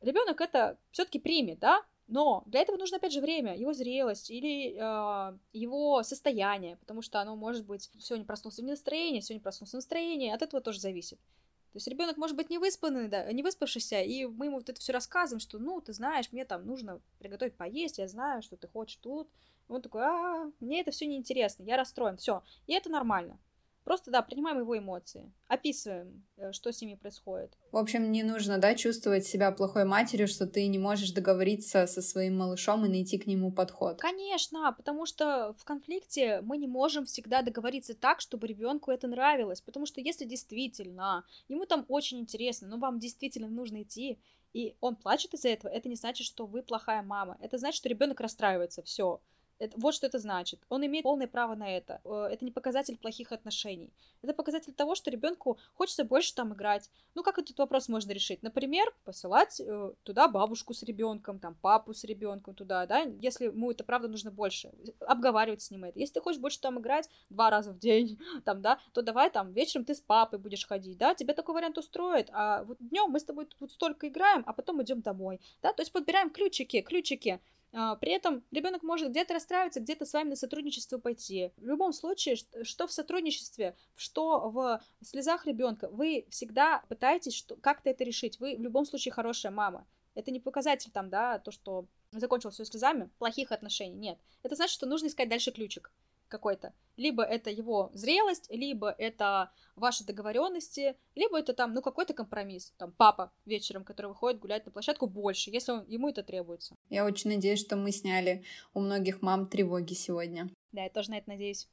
Ребенок это все-таки примет, да, но для этого нужно, опять же, время, его зрелость или э, его состояние, потому что оно может быть сегодня проснулся в настроении, сегодня проснулся в настроении, от этого тоже зависит. То есть ребенок может быть не выспанный, да, не выспавшийся, и мы ему вот это все рассказываем, что, ну, ты знаешь, мне там нужно приготовить поесть, я знаю, что ты хочешь тут. И он такой, а, мне это все неинтересно, я расстроен, все. И это нормально. Просто, да, принимаем его эмоции, описываем, э, что с ними происходит. В общем, не нужно, да, чувствовать себя плохой матерью, что ты не можешь договориться со своим малышом и найти к нему подход. Конечно, потому что в конфликте мы не можем всегда договориться так, чтобы ребенку это нравилось. Потому что если действительно ему там очень интересно, но вам действительно нужно идти, и он плачет из-за этого, это не значит, что вы плохая мама. Это значит, что ребенок расстраивается. Все. Это, вот что это значит. Он имеет полное право на это. Э, это не показатель плохих отношений. Это показатель того, что ребенку хочется больше там играть. Ну, как этот вопрос можно решить? Например, посылать э, туда бабушку с ребенком, там папу с ребенком туда, да, если ему это правда нужно больше. Обговаривать с ним это. Если ты хочешь больше там играть два раза в день, там, да, то давай там вечером ты с папой будешь ходить, да, тебе такой вариант устроит. А вот днем мы с тобой тут столько играем, а потом идем домой, да, то есть подбираем ключики, ключики. А, при этом ребенок может где-то расстраиваться, где-то с вами на сотрудничество пойти. В любом случае, что в сотрудничестве, что в слезах ребенка, вы всегда пытаетесь как-то это решить. Вы в любом случае хорошая мама. Это не показатель там, да, то, что закончил все слезами, плохих отношений. Нет. Это значит, что нужно искать дальше ключик какой-то. Либо это его зрелость, либо это ваши договоренности, либо это там, ну, какой-то компромисс. Там папа вечером, который выходит гулять на площадку, больше, если он, ему это требуется. Я очень надеюсь, что мы сняли у многих мам тревоги сегодня. Да, я тоже на это надеюсь.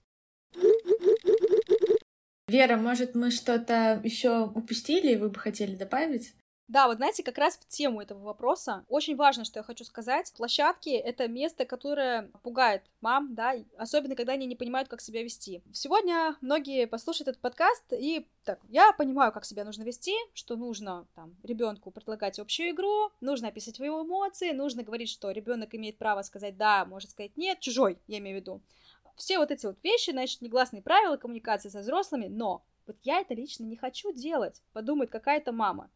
Вера, может, мы что-то еще упустили, и вы бы хотели добавить? Да, вот знаете, как раз в тему этого вопроса очень важно, что я хочу сказать. Площадки — это место, которое пугает мам, да, особенно когда они не понимают, как себя вести. Сегодня многие послушают этот подкаст и так, я понимаю, как себя нужно вести, что нужно там ребенку предлагать общую игру, нужно описать его эмоции, нужно говорить, что ребенок имеет право сказать да, может сказать нет, чужой, я имею в виду. Все вот эти вот вещи, значит, негласные правила коммуникации со взрослыми, но вот я это лично не хочу делать, подумает какая-то мама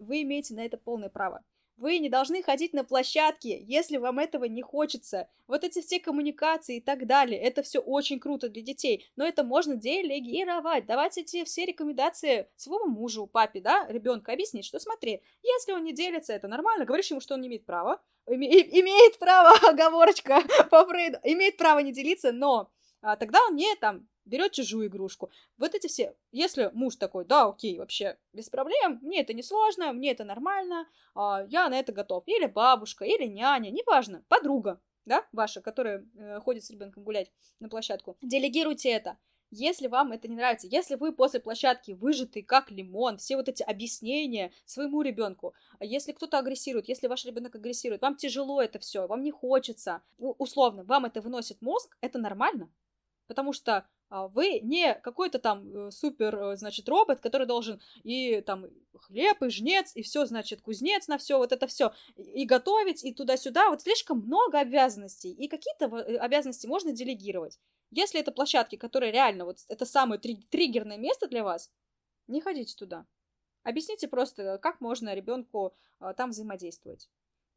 вы имеете на это полное право. Вы не должны ходить на площадки, если вам этого не хочется. Вот эти все коммуникации и так далее, это все очень круто для детей, но это можно делегировать, давать эти все рекомендации своему мужу, папе, да, ребенка, объяснить, что смотри, если он не делится, это нормально, говоришь ему, что он не имеет права, имеет право, оговорочка по Фрейду, имеет право не делиться, но а, тогда он не там берет чужую игрушку. Вот эти все. Если муж такой, да, окей, вообще без проблем, мне это не сложно, мне это нормально, а, я на это готов. Или бабушка, или няня, неважно, подруга, да, ваша, которая э, ходит с ребенком гулять на площадку. Делегируйте это. Если вам это не нравится, если вы после площадки выжатый как лимон, все вот эти объяснения своему ребенку, если кто-то агрессирует, если ваш ребенок агрессирует, вам тяжело это все, вам не хочется, условно, вам это выносит мозг, это нормально, Потому что а, вы не какой-то там э, супер, э, значит, робот, который должен и там хлеб, и жнец, и все, значит, кузнец на все, вот это все, и готовить, и туда-сюда. Вот слишком много обязанностей, и какие-то э, обязанности можно делегировать. Если это площадки, которые реально, вот это самое триггерное место для вас, не ходите туда. Объясните просто, как можно ребенку там взаимодействовать.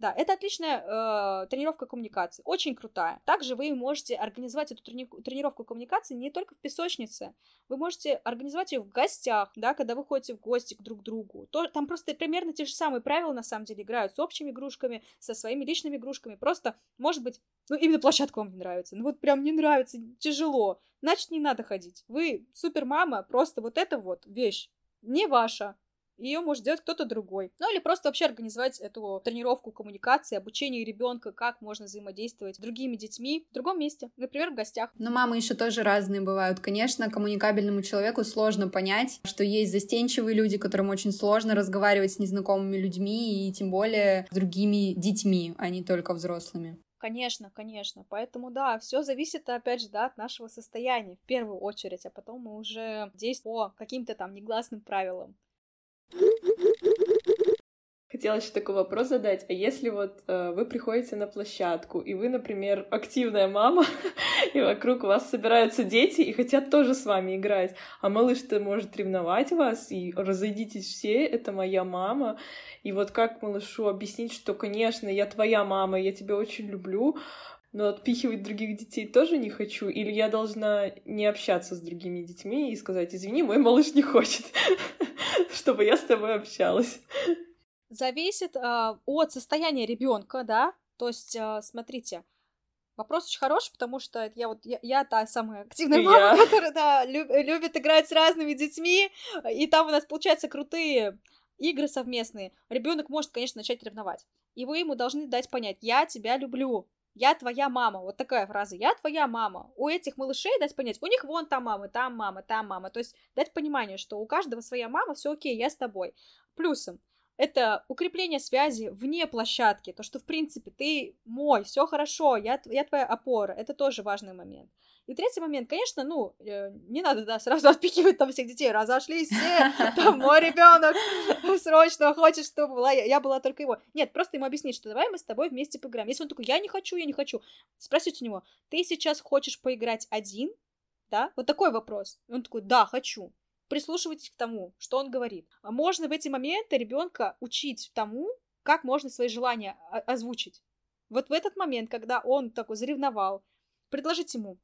Да, это отличная э, тренировка коммуникации, очень крутая. Также вы можете организовать эту трени- тренировку коммуникации не только в песочнице, вы можете организовать ее в гостях, да, когда вы ходите в гости к друг другу. То, там просто примерно те же самые правила на самом деле играют с общими игрушками, со своими личными игрушками. Просто, может быть, ну именно площадка вам не нравится, ну вот прям не нравится, тяжело, значит не надо ходить. Вы супер мама, просто вот эта вот вещь не ваша, ее может делать кто-то другой. Ну или просто вообще организовать эту тренировку коммуникации, обучение ребенка, как можно взаимодействовать с другими детьми в другом месте, например, в гостях. Но мамы еще тоже разные бывают. Конечно, коммуникабельному человеку сложно понять, что есть застенчивые люди, которым очень сложно разговаривать с незнакомыми людьми и тем более с другими детьми, а не только взрослыми. Конечно, конечно. Поэтому да, все зависит, опять же, да, от нашего состояния в первую очередь, а потом мы уже действуем по каким-то там негласным правилам. Хотела еще такой вопрос задать. А если вот э, вы приходите на площадку, и вы, например, активная мама, и вокруг вас собираются дети и хотят тоже с вами играть, а малыш-то может ревновать вас, и разойдитесь все, это моя мама. И вот как малышу объяснить, что, конечно, я твоя мама, я тебя очень люблю, но отпихивать других детей тоже не хочу, или я должна не общаться с другими детьми и сказать, извини, мой малыш не хочет, чтобы я с тобой общалась. Зависит э, от состояния ребенка, да. То есть, э, смотрите, вопрос очень хороший, потому что я вот я, я та самая активная мама, я. которая да, люб, любит играть с разными детьми, и там у нас получаются крутые игры совместные. Ребенок может, конечно, начать ревновать. И вы ему должны дать понять, я тебя люблю, я твоя мама. Вот такая фраза. Я твоя мама. У этих малышей дать понять, у них вон там мама, там мама, там мама. То есть дать понимание, что у каждого своя мама, все окей, я с тобой. Плюсом, это укрепление связи вне площадки, то, что, в принципе, ты мой, все хорошо, я, я твоя опора, это тоже важный момент. И третий момент, конечно, ну, э, не надо, да, сразу отпихивать там всех детей, разошлись все, там мой ребенок срочно хочет, чтобы была, я, я была только его. Нет, просто ему объяснить, что давай мы с тобой вместе поиграем. Если он такой, я не хочу, я не хочу, спросить у него, ты сейчас хочешь поиграть один, да? Вот такой вопрос. И он такой, да, хочу прислушивайтесь к тому, что он говорит. А можно в эти моменты ребенка учить тому, как можно свои желания озвучить. Вот в этот момент, когда он такой заревновал, предложить ему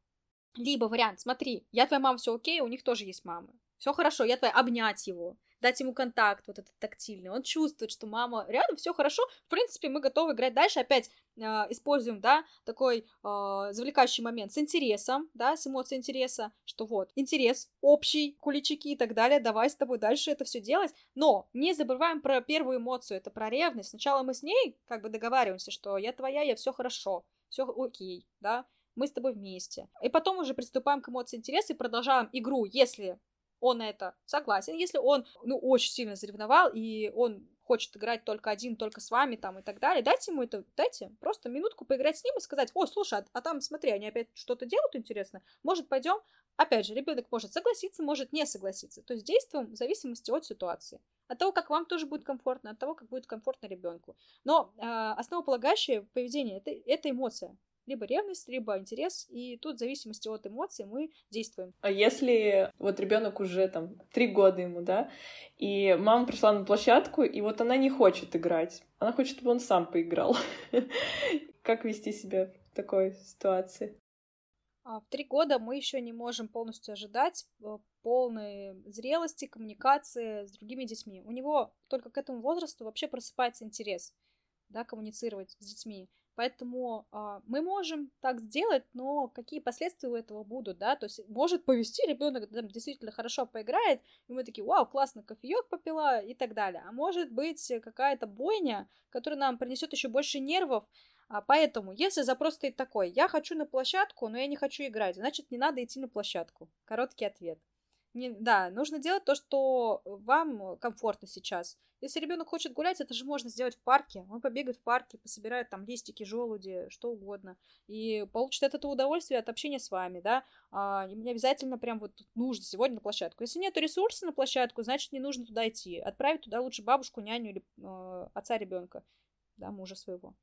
либо вариант, смотри, я твоя мама, все окей, у них тоже есть мамы. Все хорошо, я твоя, обнять его дать ему контакт вот этот тактильный, он чувствует, что мама рядом, все хорошо, в принципе, мы готовы играть дальше, опять э, используем, да, такой э, завлекающий момент с интересом, да, с эмоцией интереса, что вот, интерес общий, куличики и так далее, давай с тобой дальше это все делать, но не забываем про первую эмоцию, это про ревность, сначала мы с ней как бы договариваемся, что я твоя, я все хорошо, все окей, да, мы с тобой вместе. И потом уже приступаем к эмоции интереса и продолжаем игру, если он на это согласен. Если он, ну, очень сильно заревновал, и он хочет играть только один, только с вами там и так далее, дайте ему это, дайте просто минутку поиграть с ним и сказать, о, слушай, а, а там, смотри, они опять что-то делают интересно, может, пойдем? Опять же, ребенок может согласиться, может не согласиться. То есть действуем в зависимости от ситуации. От того, как вам тоже будет комфортно, от того, как будет комфортно ребенку. Но э, основополагающее поведение это, это эмоция либо ревность, либо интерес, и тут в зависимости от эмоций мы действуем. А если вот ребенок уже там три года ему, да, и мама пришла на площадку, и вот она не хочет играть, она хочет, чтобы он сам поиграл. Как вести себя в такой ситуации? А, в три года мы еще не можем полностью ожидать э, полной зрелости, коммуникации с другими детьми. У него только к этому возрасту вообще просыпается интерес да, коммуницировать с детьми. Поэтому э, мы можем так сделать, но какие последствия у этого будут, да? То есть может повести ребенок там, действительно хорошо поиграет, и мы такие, вау, классно, кофеек попила и так далее. А может быть какая-то бойня, которая нам принесет еще больше нервов. А поэтому, если запрос стоит такой, я хочу на площадку, но я не хочу играть, значит, не надо идти на площадку. Короткий ответ. Не, да, нужно делать то, что вам комфортно сейчас. Если ребенок хочет гулять, это же можно сделать в парке. Он побегает в парке, пособирает там листики, желуди, что угодно. И получит от этого удовольствие от общения с вами, да. А, не обязательно прям вот нужно сегодня на площадку. Если нет ресурса на площадку, значит не нужно туда идти. Отправить туда лучше бабушку, няню или э, отца ребенка, да, мужа своего.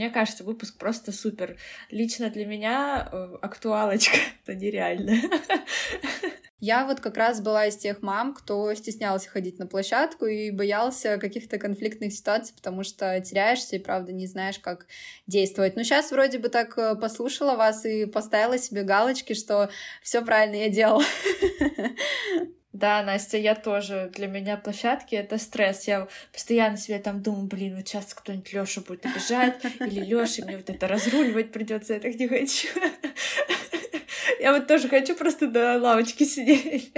Мне кажется, выпуск просто супер. Лично для меня э, актуалочка это нереально. Я вот как раз была из тех мам, кто стеснялся ходить на площадку и боялся каких-то конфликтных ситуаций, потому что теряешься и, правда, не знаешь, как действовать. Но сейчас вроде бы так э, послушала вас и поставила себе галочки, что все правильно я делала. Да, Настя, я тоже. Для меня площадки — это стресс. Я постоянно себе там думаю, блин, вот сейчас кто-нибудь Лёша будет обижать, или Лёша, мне вот это разруливать придется, я так не хочу. Я вот тоже хочу просто на лавочке сидеть.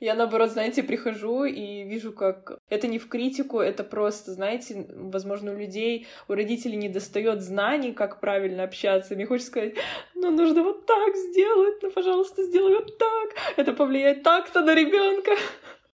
Я, наоборот, знаете, прихожу и вижу, как это не в критику, это просто, знаете, возможно, у людей, у родителей не достает знаний, как правильно общаться. Мне хочется сказать, ну, нужно вот так сделать, ну, пожалуйста, сделай вот так. Это повлияет так-то на ребенка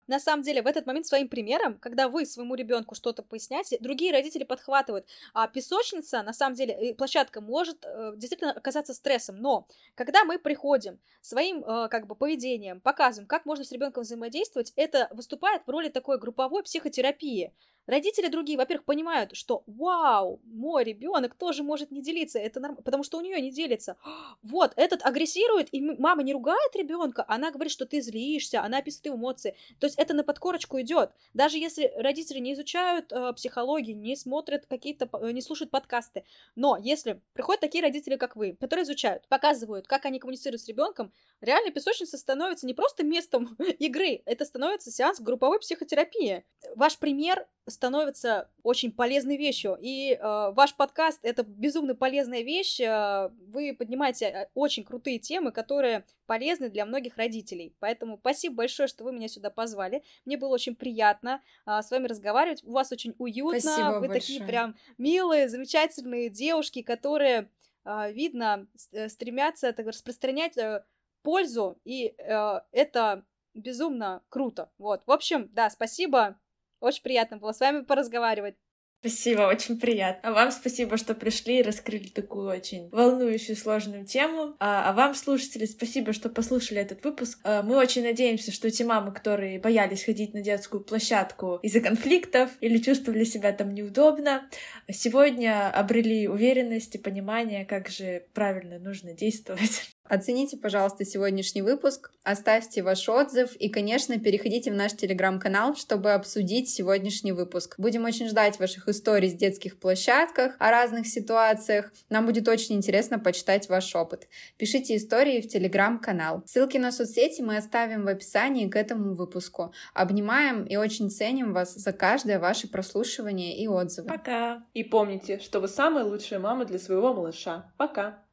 на самом деле в этот момент своим примером, когда вы своему ребенку что-то поясняете, другие родители подхватывают. А песочница, на самом деле, площадка может э, действительно оказаться стрессом, но когда мы приходим своим э, как бы поведением, показываем, как можно с ребенком взаимодействовать, это выступает в роли такой групповой психотерапии. Родители другие, во-первых, понимают, что вау, мой ребенок тоже может не делиться, это нормально, потому что у нее не делится. Вот, этот агрессирует, и мама не ругает ребенка, она говорит, что ты злишься, она описывает эмоции. То есть это на подкорочку идет. Даже если родители не изучают э, психологии, не смотрят какие-то, э, не слушают подкасты, но если приходят такие родители, как вы, которые изучают, показывают, как они коммуницируют с ребенком, реально песочница становится не просто местом игры, это становится сеанс групповой психотерапии. Ваш пример становится очень полезной вещью. И э, ваш подкаст это безумно полезная вещь. Э, вы поднимаете э, очень крутые темы, которые полезны для многих родителей. Поэтому спасибо большое, что вы меня сюда позвали. Мне было очень приятно э, с вами разговаривать. У вас очень уютно. Спасибо вы большое. такие прям милые, замечательные девушки, которые, э, видно, э, стремятся так, распространять э, пользу. И э, это безумно круто. Вот. В общем, да, спасибо. Очень приятно было с вами поразговаривать. Спасибо, очень приятно. А вам спасибо, что пришли и раскрыли такую очень волнующую, сложную тему. А, а вам, слушатели, спасибо, что послушали этот выпуск. А, мы очень надеемся, что те мамы, которые боялись ходить на детскую площадку из-за конфликтов или чувствовали себя там неудобно, сегодня обрели уверенность и понимание, как же правильно нужно действовать. Оцените, пожалуйста, сегодняшний выпуск, оставьте ваш отзыв и, конечно, переходите в наш телеграм-канал, чтобы обсудить сегодняшний выпуск. Будем очень ждать ваших историй с детских площадках, о разных ситуациях. Нам будет очень интересно почитать ваш опыт. Пишите истории в телеграм-канал. Ссылки на соцсети мы оставим в описании к этому выпуску. Обнимаем и очень ценим вас за каждое ваше прослушивание и отзывы. Пока! И помните, что вы самая лучшая мама для своего малыша. Пока!